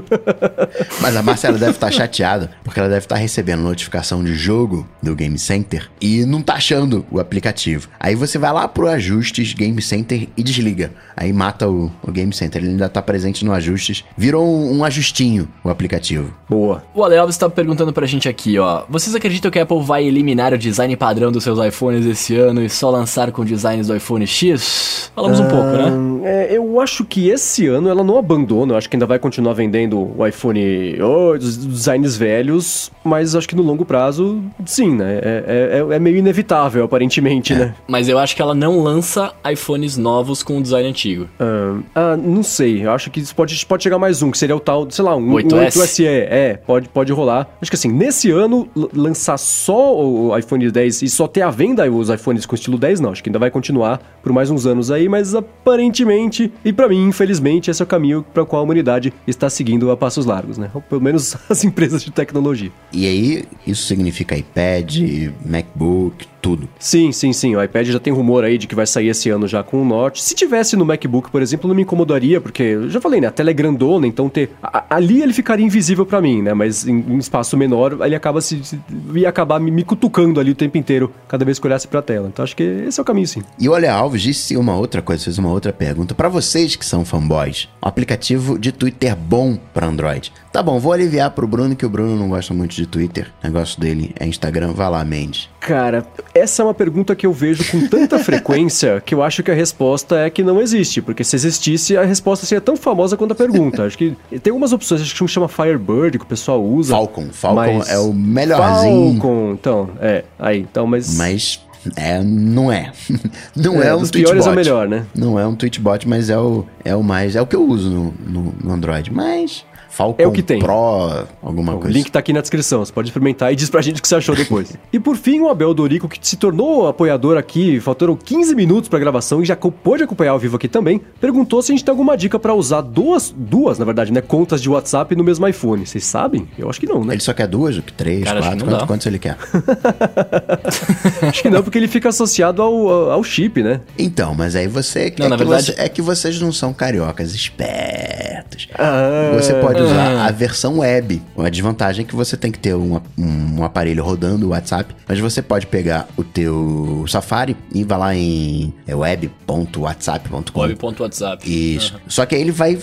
mas a Marcela deve estar tá chateada, porque ela deve estar tá recebendo notificação de jogo do Game Center e não tá achando o aplicativo. Aí você vai lá pro ajustes Game Center e desliga. Aí mata o, o Game Center. Ele ainda tá presente no ajustes. Virou um, um ajustinho o aplicativo. Boa. O Ale Alves tá perguntando pra gente aqui, ó. Vocês acreditam que a Apple vai eliminar o design padrão dos seus iPhones esse ano e só lançar com designs do iPhone X? Falamos um pouco, né? É, eu acho que esse ano ela não abandona. Eu acho que ainda vai continuar vendendo o iPhone oh, os designs velhos, mas acho que no longo prazo, sim, né? É, é, é meio inevitável, aparentemente, É. né? Mas eu acho que ela não lança iPhones novos com o design antigo. Ah, ah, não sei. Eu acho que isso pode, pode chegar mais um, que seria o tal, sei lá, um 8S. um 8SE. É, pode, pode rolar. Acho que assim, nesse ano, lançar só o iPhone 10 e só ter à venda os iPhones com estilo 10, não. Acho que ainda vai continuar por mais uns anos aí, mas aparentemente, e pra mim, infelizmente, esse é o caminho para qual a humanidade está seguindo a passos largos, né? Ou pelo menos as empresas de tecnologia. E aí, isso significa iPad, MacBook, tudo. Sim, sim, sim. O iPad já tem rumor aí de que vai sair esse ano já com o Note. Se tivesse no MacBook, por exemplo, não me incomodaria, porque eu já falei, né? A tela é grandona, então ter. a- ali ele ficaria invisível pra mim, né? Mas em, em espaço menor, ele acaba se. se ia acabar me, me cutucando ali o tempo inteiro, cada vez que olhasse pra tela. Então acho que esse é o caminho, sim. E Olha Alves disse uma outra coisa, fez uma outra pergunta. Pra vocês que são fanboys, um aplicativo de Twitter bom pra Android. Tá bom, vou aliviar pro Bruno, que o Bruno não gosta muito de Twitter. O negócio dele é Instagram. Vai lá, Mendes. Cara, essa é uma pergunta que eu vejo com tanta frequência que eu acho que a resposta é que não existe. Porque se existisse, a resposta seria tão famosa quanto a pergunta. acho que tem algumas opções, acho que um chama Firebird, que o pessoal usa. Falcon. Falcon é o melhorzinho. Falcon, então, é. Aí, então, mas. Mas é, não é. Não é, É, um dos piores tweetbot. é o melhor, né? Não é um tweetbot, mas é o, é o mais. É o que eu uso no, no, no Android. Mas Falcon É o que tem. Pro, alguma O coisa. link tá aqui na descrição, você pode experimentar e diz pra gente o que você achou depois. e por fim, o Abel Dorico, que se tornou apoiador aqui, faltaram 15 minutos pra gravação e já pôde acompanhar ao vivo aqui também, perguntou se a gente tem alguma dica pra usar duas, duas, na verdade, né, contas de WhatsApp no mesmo iPhone. Vocês sabem? Eu acho que não, né? Ele só quer duas, três, Cara, quatro, quantos, quantos ele quer? Acho que não, porque ele fica associado ao, ao- ao chip, né? Então, mas aí você, Não, é, na que verdade- você- é que vocês não são cariocas espertos. Ah. Você pode usar a versão web. A desvantagem é que você tem que ter um, um aparelho rodando o WhatsApp, mas você pode pegar o teu Safari e vai lá em é, web.whatsapp.com. Web.whatsapp. Isso. Só que aí ele vai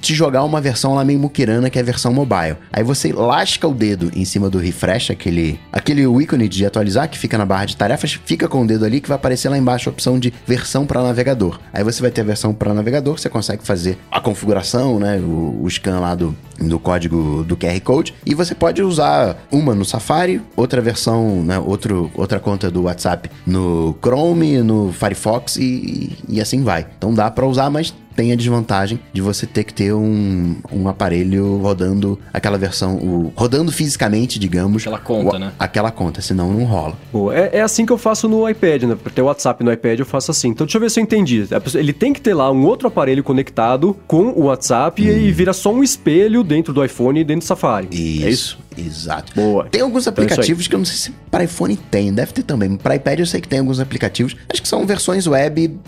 te jogar uma versão lá meio muquirana, que é a versão mobile. Aí você lasca o dedo em cima do refresh, aquele, aquele ícone de atualizar que fica na barra de tarefas, fica com o dedo ali que vai aparecer lá embaixo a opção de versão para navegador. Aí você vai ter a versão para navegador, você consegue fazer a configuração, né, o, o scan lá do, do código do QR Code, e você pode usar uma no Safari, outra versão, né, outro, outra conta do WhatsApp no Chrome, no Firefox e, e assim vai. Então dá para usar, mas tem a desvantagem de você ter que ter um, um aparelho rodando aquela versão, o, rodando fisicamente, digamos. Aquela conta, o- né? Aquela conta, senão não rola. Pô, é, é assim que eu faço no iPad, né? Pra ter o WhatsApp no iPad eu faço assim. Então deixa eu ver se eu entendi. Pessoa- Ele tem que ter lá um outro aparelho conectado com o WhatsApp e vira só um espelho dentro do iPhone e dentro do Safari. Isso, É isso? Exato. Boa. Tem alguns Então é aplicativos que eu não sei se para iPhone tem, deve ter também. Para iPad eu sei que tem alguns aplicativos. Acho que são versões web.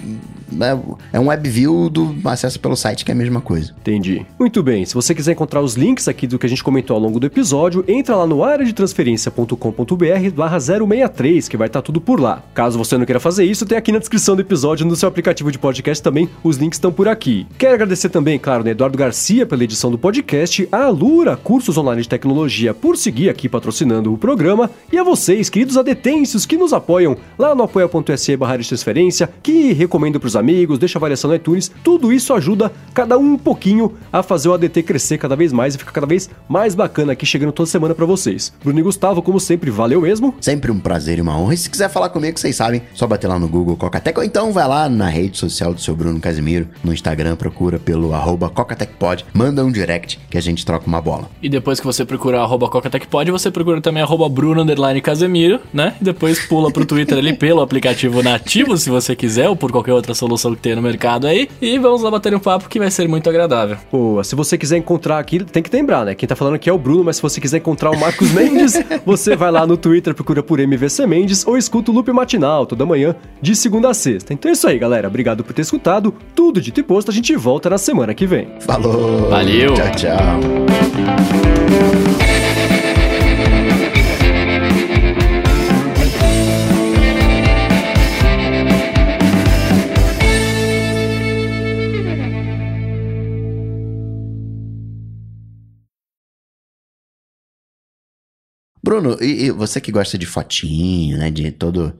né? É um web view do acesso pelo site, que é a mesma coisa. Entendi. Muito bem, se você quiser encontrar os links aqui do que a gente comentou ao longo do episódio, entra lá no areadetransferencia.com.br barra 063, que vai estar tudo por lá. Caso você não queira fazer isso, tem aqui na descrição do episódio no seu aplicativo de podcast também, os links estão por aqui. Quero agradecer também, claro, né, Eduardo Garcia pela edição do podcast, a Alura, cursos online de tecnologia, por seguir aqui patrocinando o programa, e a vocês, queridos adetêncios, que nos apoiam lá no apoia.se barra de transferência, que recomendo pros amigos, deixa avaliação no iTunes, tudo isso ajuda cada um um pouquinho a fazer o ADT crescer cada vez mais e ficar cada vez mais bacana aqui chegando toda semana pra vocês. Bruno e Gustavo, como sempre, valeu mesmo. Sempre um prazer e uma honra. E se quiser falar comigo, vocês sabem, só bater lá no Google Cocatec ou então vai lá na rede social do seu Bruno Casimiro, no Instagram, procura pelo arroba CocatecPod, manda um direct que a gente troca uma bola. E depois que você procurar arroba CocaTechPod, você procura também arroba Bruno underline Casemiro, né? E depois pula pro Twitter ali pelo aplicativo nativo, se você quiser, ou por qualquer outra solução que tenha no mercado aí. E vamos lá bater um papo que vai ser muito agradável. Boa, se você quiser encontrar aqui, tem que lembrar, né? Quem tá falando aqui é o Bruno, mas se você quiser encontrar o Marcos Mendes, você vai lá no Twitter, procura por MVC Mendes ou escuta o Loop Matinal toda manhã, de segunda a sexta. Então é isso aí, galera. Obrigado por ter escutado. Tudo dito e posto, a gente volta na semana que vem. Falou! Valeu. Tchau, tchau! Bruno, e, e você que gosta de fotinho, né? De todo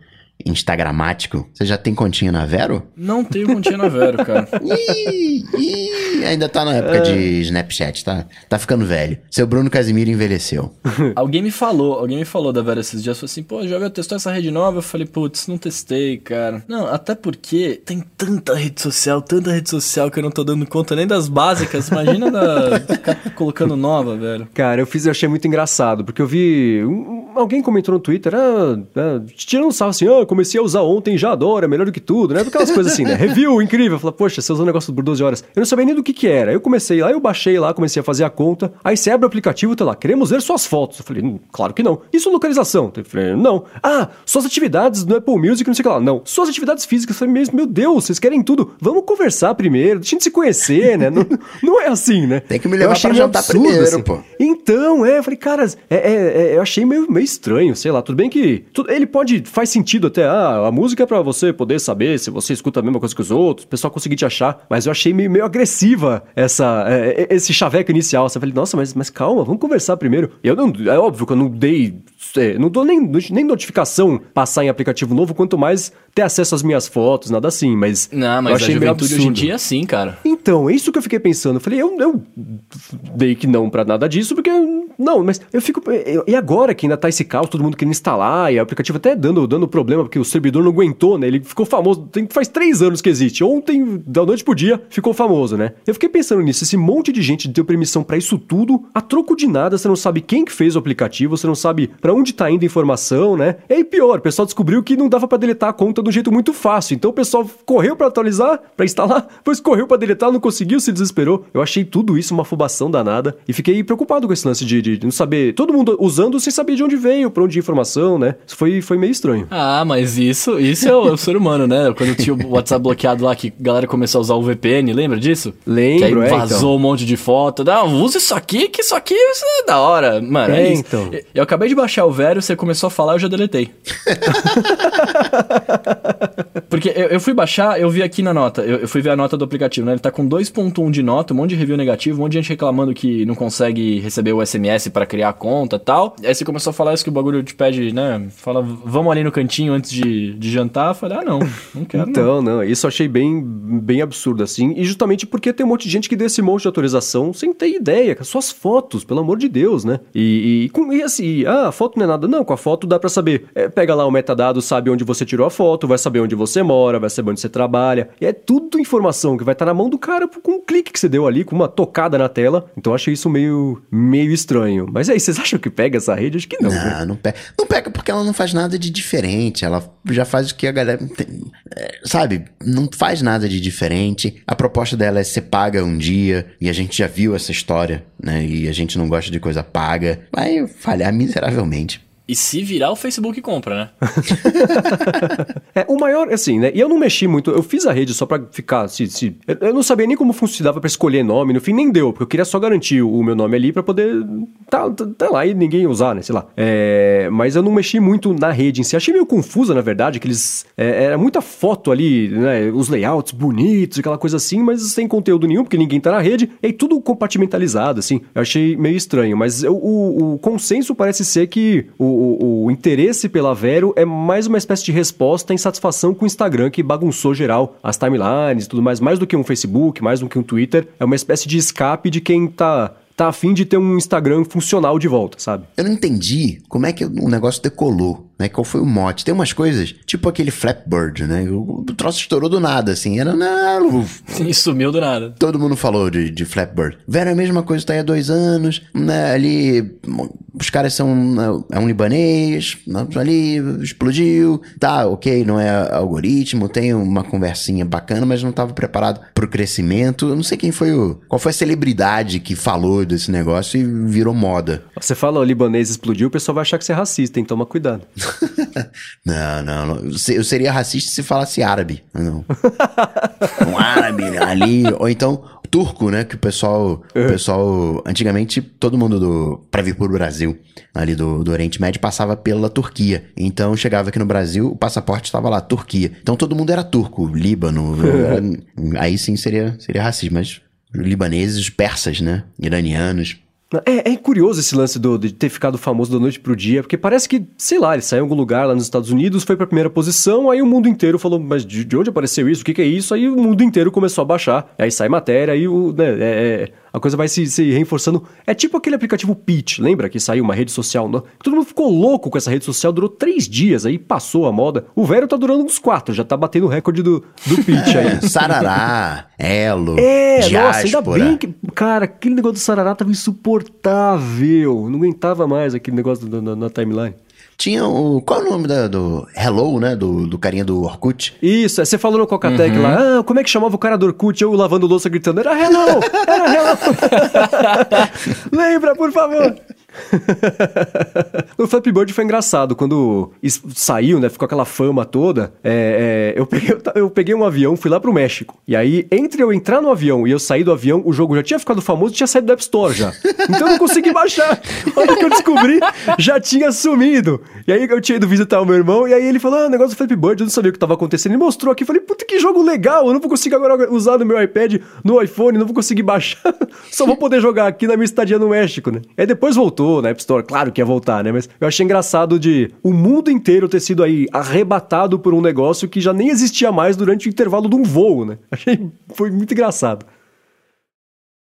instagramático, você já tem continha na Vero? Não tenho continha na Vero, cara. Ih, ih, ainda tá na época de Snapchat, tá? Tá ficando velho. Seu Bruno Casimiro envelheceu. alguém me falou, alguém me falou da Vera esses dias, falou assim, pô, já testou essa rede nova? Eu falei, putz, não testei, cara. Não, até porque tem tanta rede social, tanta rede social que eu não tô dando conta nem das básicas. Imagina da, ficar colocando nova, velho. Cara, eu fiz, eu achei muito engraçado, porque eu vi. um- alguém comentou no Twitter, ah, ah, tirando um sarro assim, ah, comecei a usar ontem, já adoro, é melhor do que tudo, né? Aquelas coisas assim, né? Review, incrível. Eu falei, poxa, você usou um negócio por 12 horas. Eu não sabia nem do que que era. Eu comecei lá, eu baixei lá, comecei a fazer a conta. Aí você abre o aplicativo, tá lá, queremos ver suas fotos. Eu falei, hum, claro que não. Isso localização? Eu falei, não. Ah, suas atividades no Apple Music, não sei o que lá. Não. Suas atividades físicas. Eu falei, mesmo, meu Deus, vocês querem tudo. Vamos conversar primeiro, deixa a gente se conhecer, né? Não, não é assim, né? Tem que me levar pra jantar absurdo, primeiro, assim. pô. Então, é, eu falei, cara, é, é, é, eu achei meio, meio estranho, sei lá, tudo bem que tu- ele pode, faz sentido até, ah, a música é pra você poder saber se você escuta a mesma coisa que os outros, o pessoal conseguir te achar, mas eu achei meio, meio agressiva essa, é, é, esse chaveco inicial, você falei, nossa, mas, mas calma, vamos conversar primeiro. Eu não, é óbvio que eu não dei, não dou nem, nem notificação passar em aplicativo novo, quanto mais ter acesso às minhas fotos, nada assim, mas Não, eu mas a achei meio juventude hoje em dia é assim, cara. Então, é isso que eu fiquei pensando. Eu falei, eu, eu dei que não pra nada disso, porque não, mas eu fico. eu- e agora que ainda tá esse caos, todo mundo querendo instalar, e o aplicativo até dando, dando problema, porque o servidor não aguentou, né? Ele ficou famoso. Tem, faz três anos que existe. Ontem, da noite pro dia, ficou famoso, né? Eu fiquei pensando nisso, esse monte de gente deu permissão pra isso tudo, a troco de nada, você não sabe quem que fez o aplicativo, você não sabe pra onde tá indo a informação, né? E aí pior, o pessoal descobriu que não dava pra deletar a conta de um jeito muito fácil. Então o pessoal correu pra atualizar, pra instalar, depois correu pra deletar, não conseguiu, se desesperou. Eu achei tudo isso uma afobação danada e fiquei preocupado com esse lance de, de não saber, todo mundo usando sem saber de onde veio, pra onde a informação, né? Isso foi, foi meio estranho. Ah, mas isso, isso é o, é o ser humano, né? Quando tinha o WhatsApp bloqueado lá, que a galera começou a usar o VPN, lembra disso? Lembro, que aí é, vazou então. um monte de foto. Não, usa isso aqui, que isso aqui isso é da hora. Mano, é, É, isso. então. Eu- Eu acabei de baixar o Vero, você começou a falar, eu já deletei. Porque eu, eu fui baixar, eu vi aqui na nota, eu, eu fui ver a nota do aplicativo, né? Ele tá com 2.1 de nota, um monte de review negativo, um monte de gente reclamando que não consegue receber o SMS pra criar a conta e tal. Aí você começou a falar isso que o bagulho te pede, né? Fala, vamos ali no cantinho antes de, de jantar. Eu falei, ah, não, não quero. não. Então, não, isso eu achei bem, bem absurdo, assim. E justamente porque tem um monte de gente que deu esse monte de autorização sem ter ideia, com as suas fotos, pelo amor de Deus, né? E, e, com, e assim, ah, a foto não é nada. Não, com a foto dá pra saber. É, pega lá o metadado, sabe onde você tirou a foto, vai saber onde você mora, vai saber onde você trabalha. E é tudo informação que vai estar na mão do cara com um clique que você deu ali, com uma tocada na tela. Então eu achei isso meio, meio estranho. Mas aí, vocês acham que pega essa rede? Acho que não. né? Não, não pega. Não pega porque ela não faz nada de diferente. Ela já faz o que a galera. tem- é, sabe? Não faz nada de diferente. A proposta dela é ser paga um dia. E a gente já viu essa história, né? E a gente não gosta de coisa paga. Vai falhar miseravelmente. Exatamente. E se virar, o Facebook compra, né? É, o maior, assim, né? E eu não mexi muito, eu fiz a rede só pra ficar. Se, se, eu- não sabia nem como funcionava pra escolher nome, no fim nem deu, porque eu queria só garantir o meu nome ali pra poder tá, tá, tá lá e ninguém usar, né? Sei lá. É, mas eu não mexi muito na rede em si. Achei meio confusa, na verdade, que eles. É, era muita foto ali, né? Os layouts bonitos, aquela coisa assim, mas sem conteúdo nenhum, porque ninguém tá na rede, e tudo compartimentalizado, assim. Eu achei meio estranho, mas eu- o, o consenso parece ser que o, o- interesse pela Vero é mais uma espécie de resposta à insatisfação com o Instagram, que bagunçou geral as timelines e tudo mais, mais do que um Facebook, mais do que um Twitter. É uma espécie de escape de quem tá, tá afim de ter um Instagram funcional de volta, sabe? Eu não entendi como é que o negócio decolou, né? Qual foi o mote? Tem umas coisas, tipo aquele Flapbird, né? O, o troço estourou do nada, assim. Era. Não, E sumiu do nada. Todo mundo falou de, de Flapbird. Vera é a mesma coisa, tá aí há dois anos, né? Ali, os caras são. né, É um libanês, né, ali, explodiu. Tá, ok, não é algoritmo, tem uma conversinha bacana, mas não tava preparado pro crescimento. Eu não sei quem foi o. Qual foi a celebridade que falou desse negócio e virou moda. Você fala o libanês explodiu, o pessoal vai achar que você é racista, hein? Toma cuidado. Não, não, não. Eu se- Eu seria racista se falasse árabe. Não. um árabe ali. Ou então turco, né? Que o pessoal. O pessoal. Antigamente, todo mundo do. Pra vir pro Brasil, ali do, do Oriente Médio, passava pela Turquia. Então chegava aqui no Brasil, o passaporte estava lá, Turquia. Então todo mundo era turco, Líbano. era- aí sim seria, seria racismo. Mas libaneses, persas, né? Iranianos. É, é curioso esse lance do, de ter ficado famoso da noite pro dia, porque parece que, sei lá, ele saiu em algum lugar lá nos Estados Unidos, foi pra primeira posição, aí o mundo inteiro falou, mas de, de onde apareceu isso? O que, que é isso? Aí o mundo inteiro começou a baixar, aí sai matéria, aí o, né, é- é- a coisa vai se, se reforçando. É tipo aquele aplicativo Pitch, lembra que saiu uma rede social? Não? Todo mundo ficou louco com essa rede social, durou três dias, aí passou a moda. O velho tá durando uns quatro, já tá batendo o recorde do, do Pitch aí. Sarará, Elo, É, nossa, ainda Diáspora. bem que. Cara, aquele negócio do Sarará tava insuportável. Não aguentava mais aquele negócio do- na, na timeline. Tinha o. Qual é o nome da- do Hello, né? Do, do carinha do Orkut? Isso, é, você falou no Cocatec lá, ah, como é que chamava o cara do Orkut? Eu lavando louça gritando, era hello, era hello. Lembra, por favor. o Flappy Bird foi engraçado. Quando saiu, né? Ficou aquela fama toda. é, é, eu, peguei, eu peguei um avião, fui lá pro México. E aí, entre eu entrar no avião e eu sair do avião, o jogo já tinha ficado famoso tinha saído do App Store já. Então eu não consegui baixar. A hora que eu descobri, já tinha sumido. E aí eu tinha ido visitar o meu irmão, e aí ele falou: Ah, o negócio do Flappy Bird, eu não sabia o que tava acontecendo. Ele mostrou aqui, eu falei, puta que jogo legal, eu não vou conseguir agora usar no meu iPad, no iPhone, não vou conseguir baixar. Só vou poder jogar aqui na minha estadia no México, né? Aí depois voltou na App Store, claro que ia voltar, né? Mas eu achei engraçado de o mundo inteiro ter sido aí arrebatado por um negócio que já nem existia mais durante o intervalo de um voo, né? Achei, foi muito engraçado.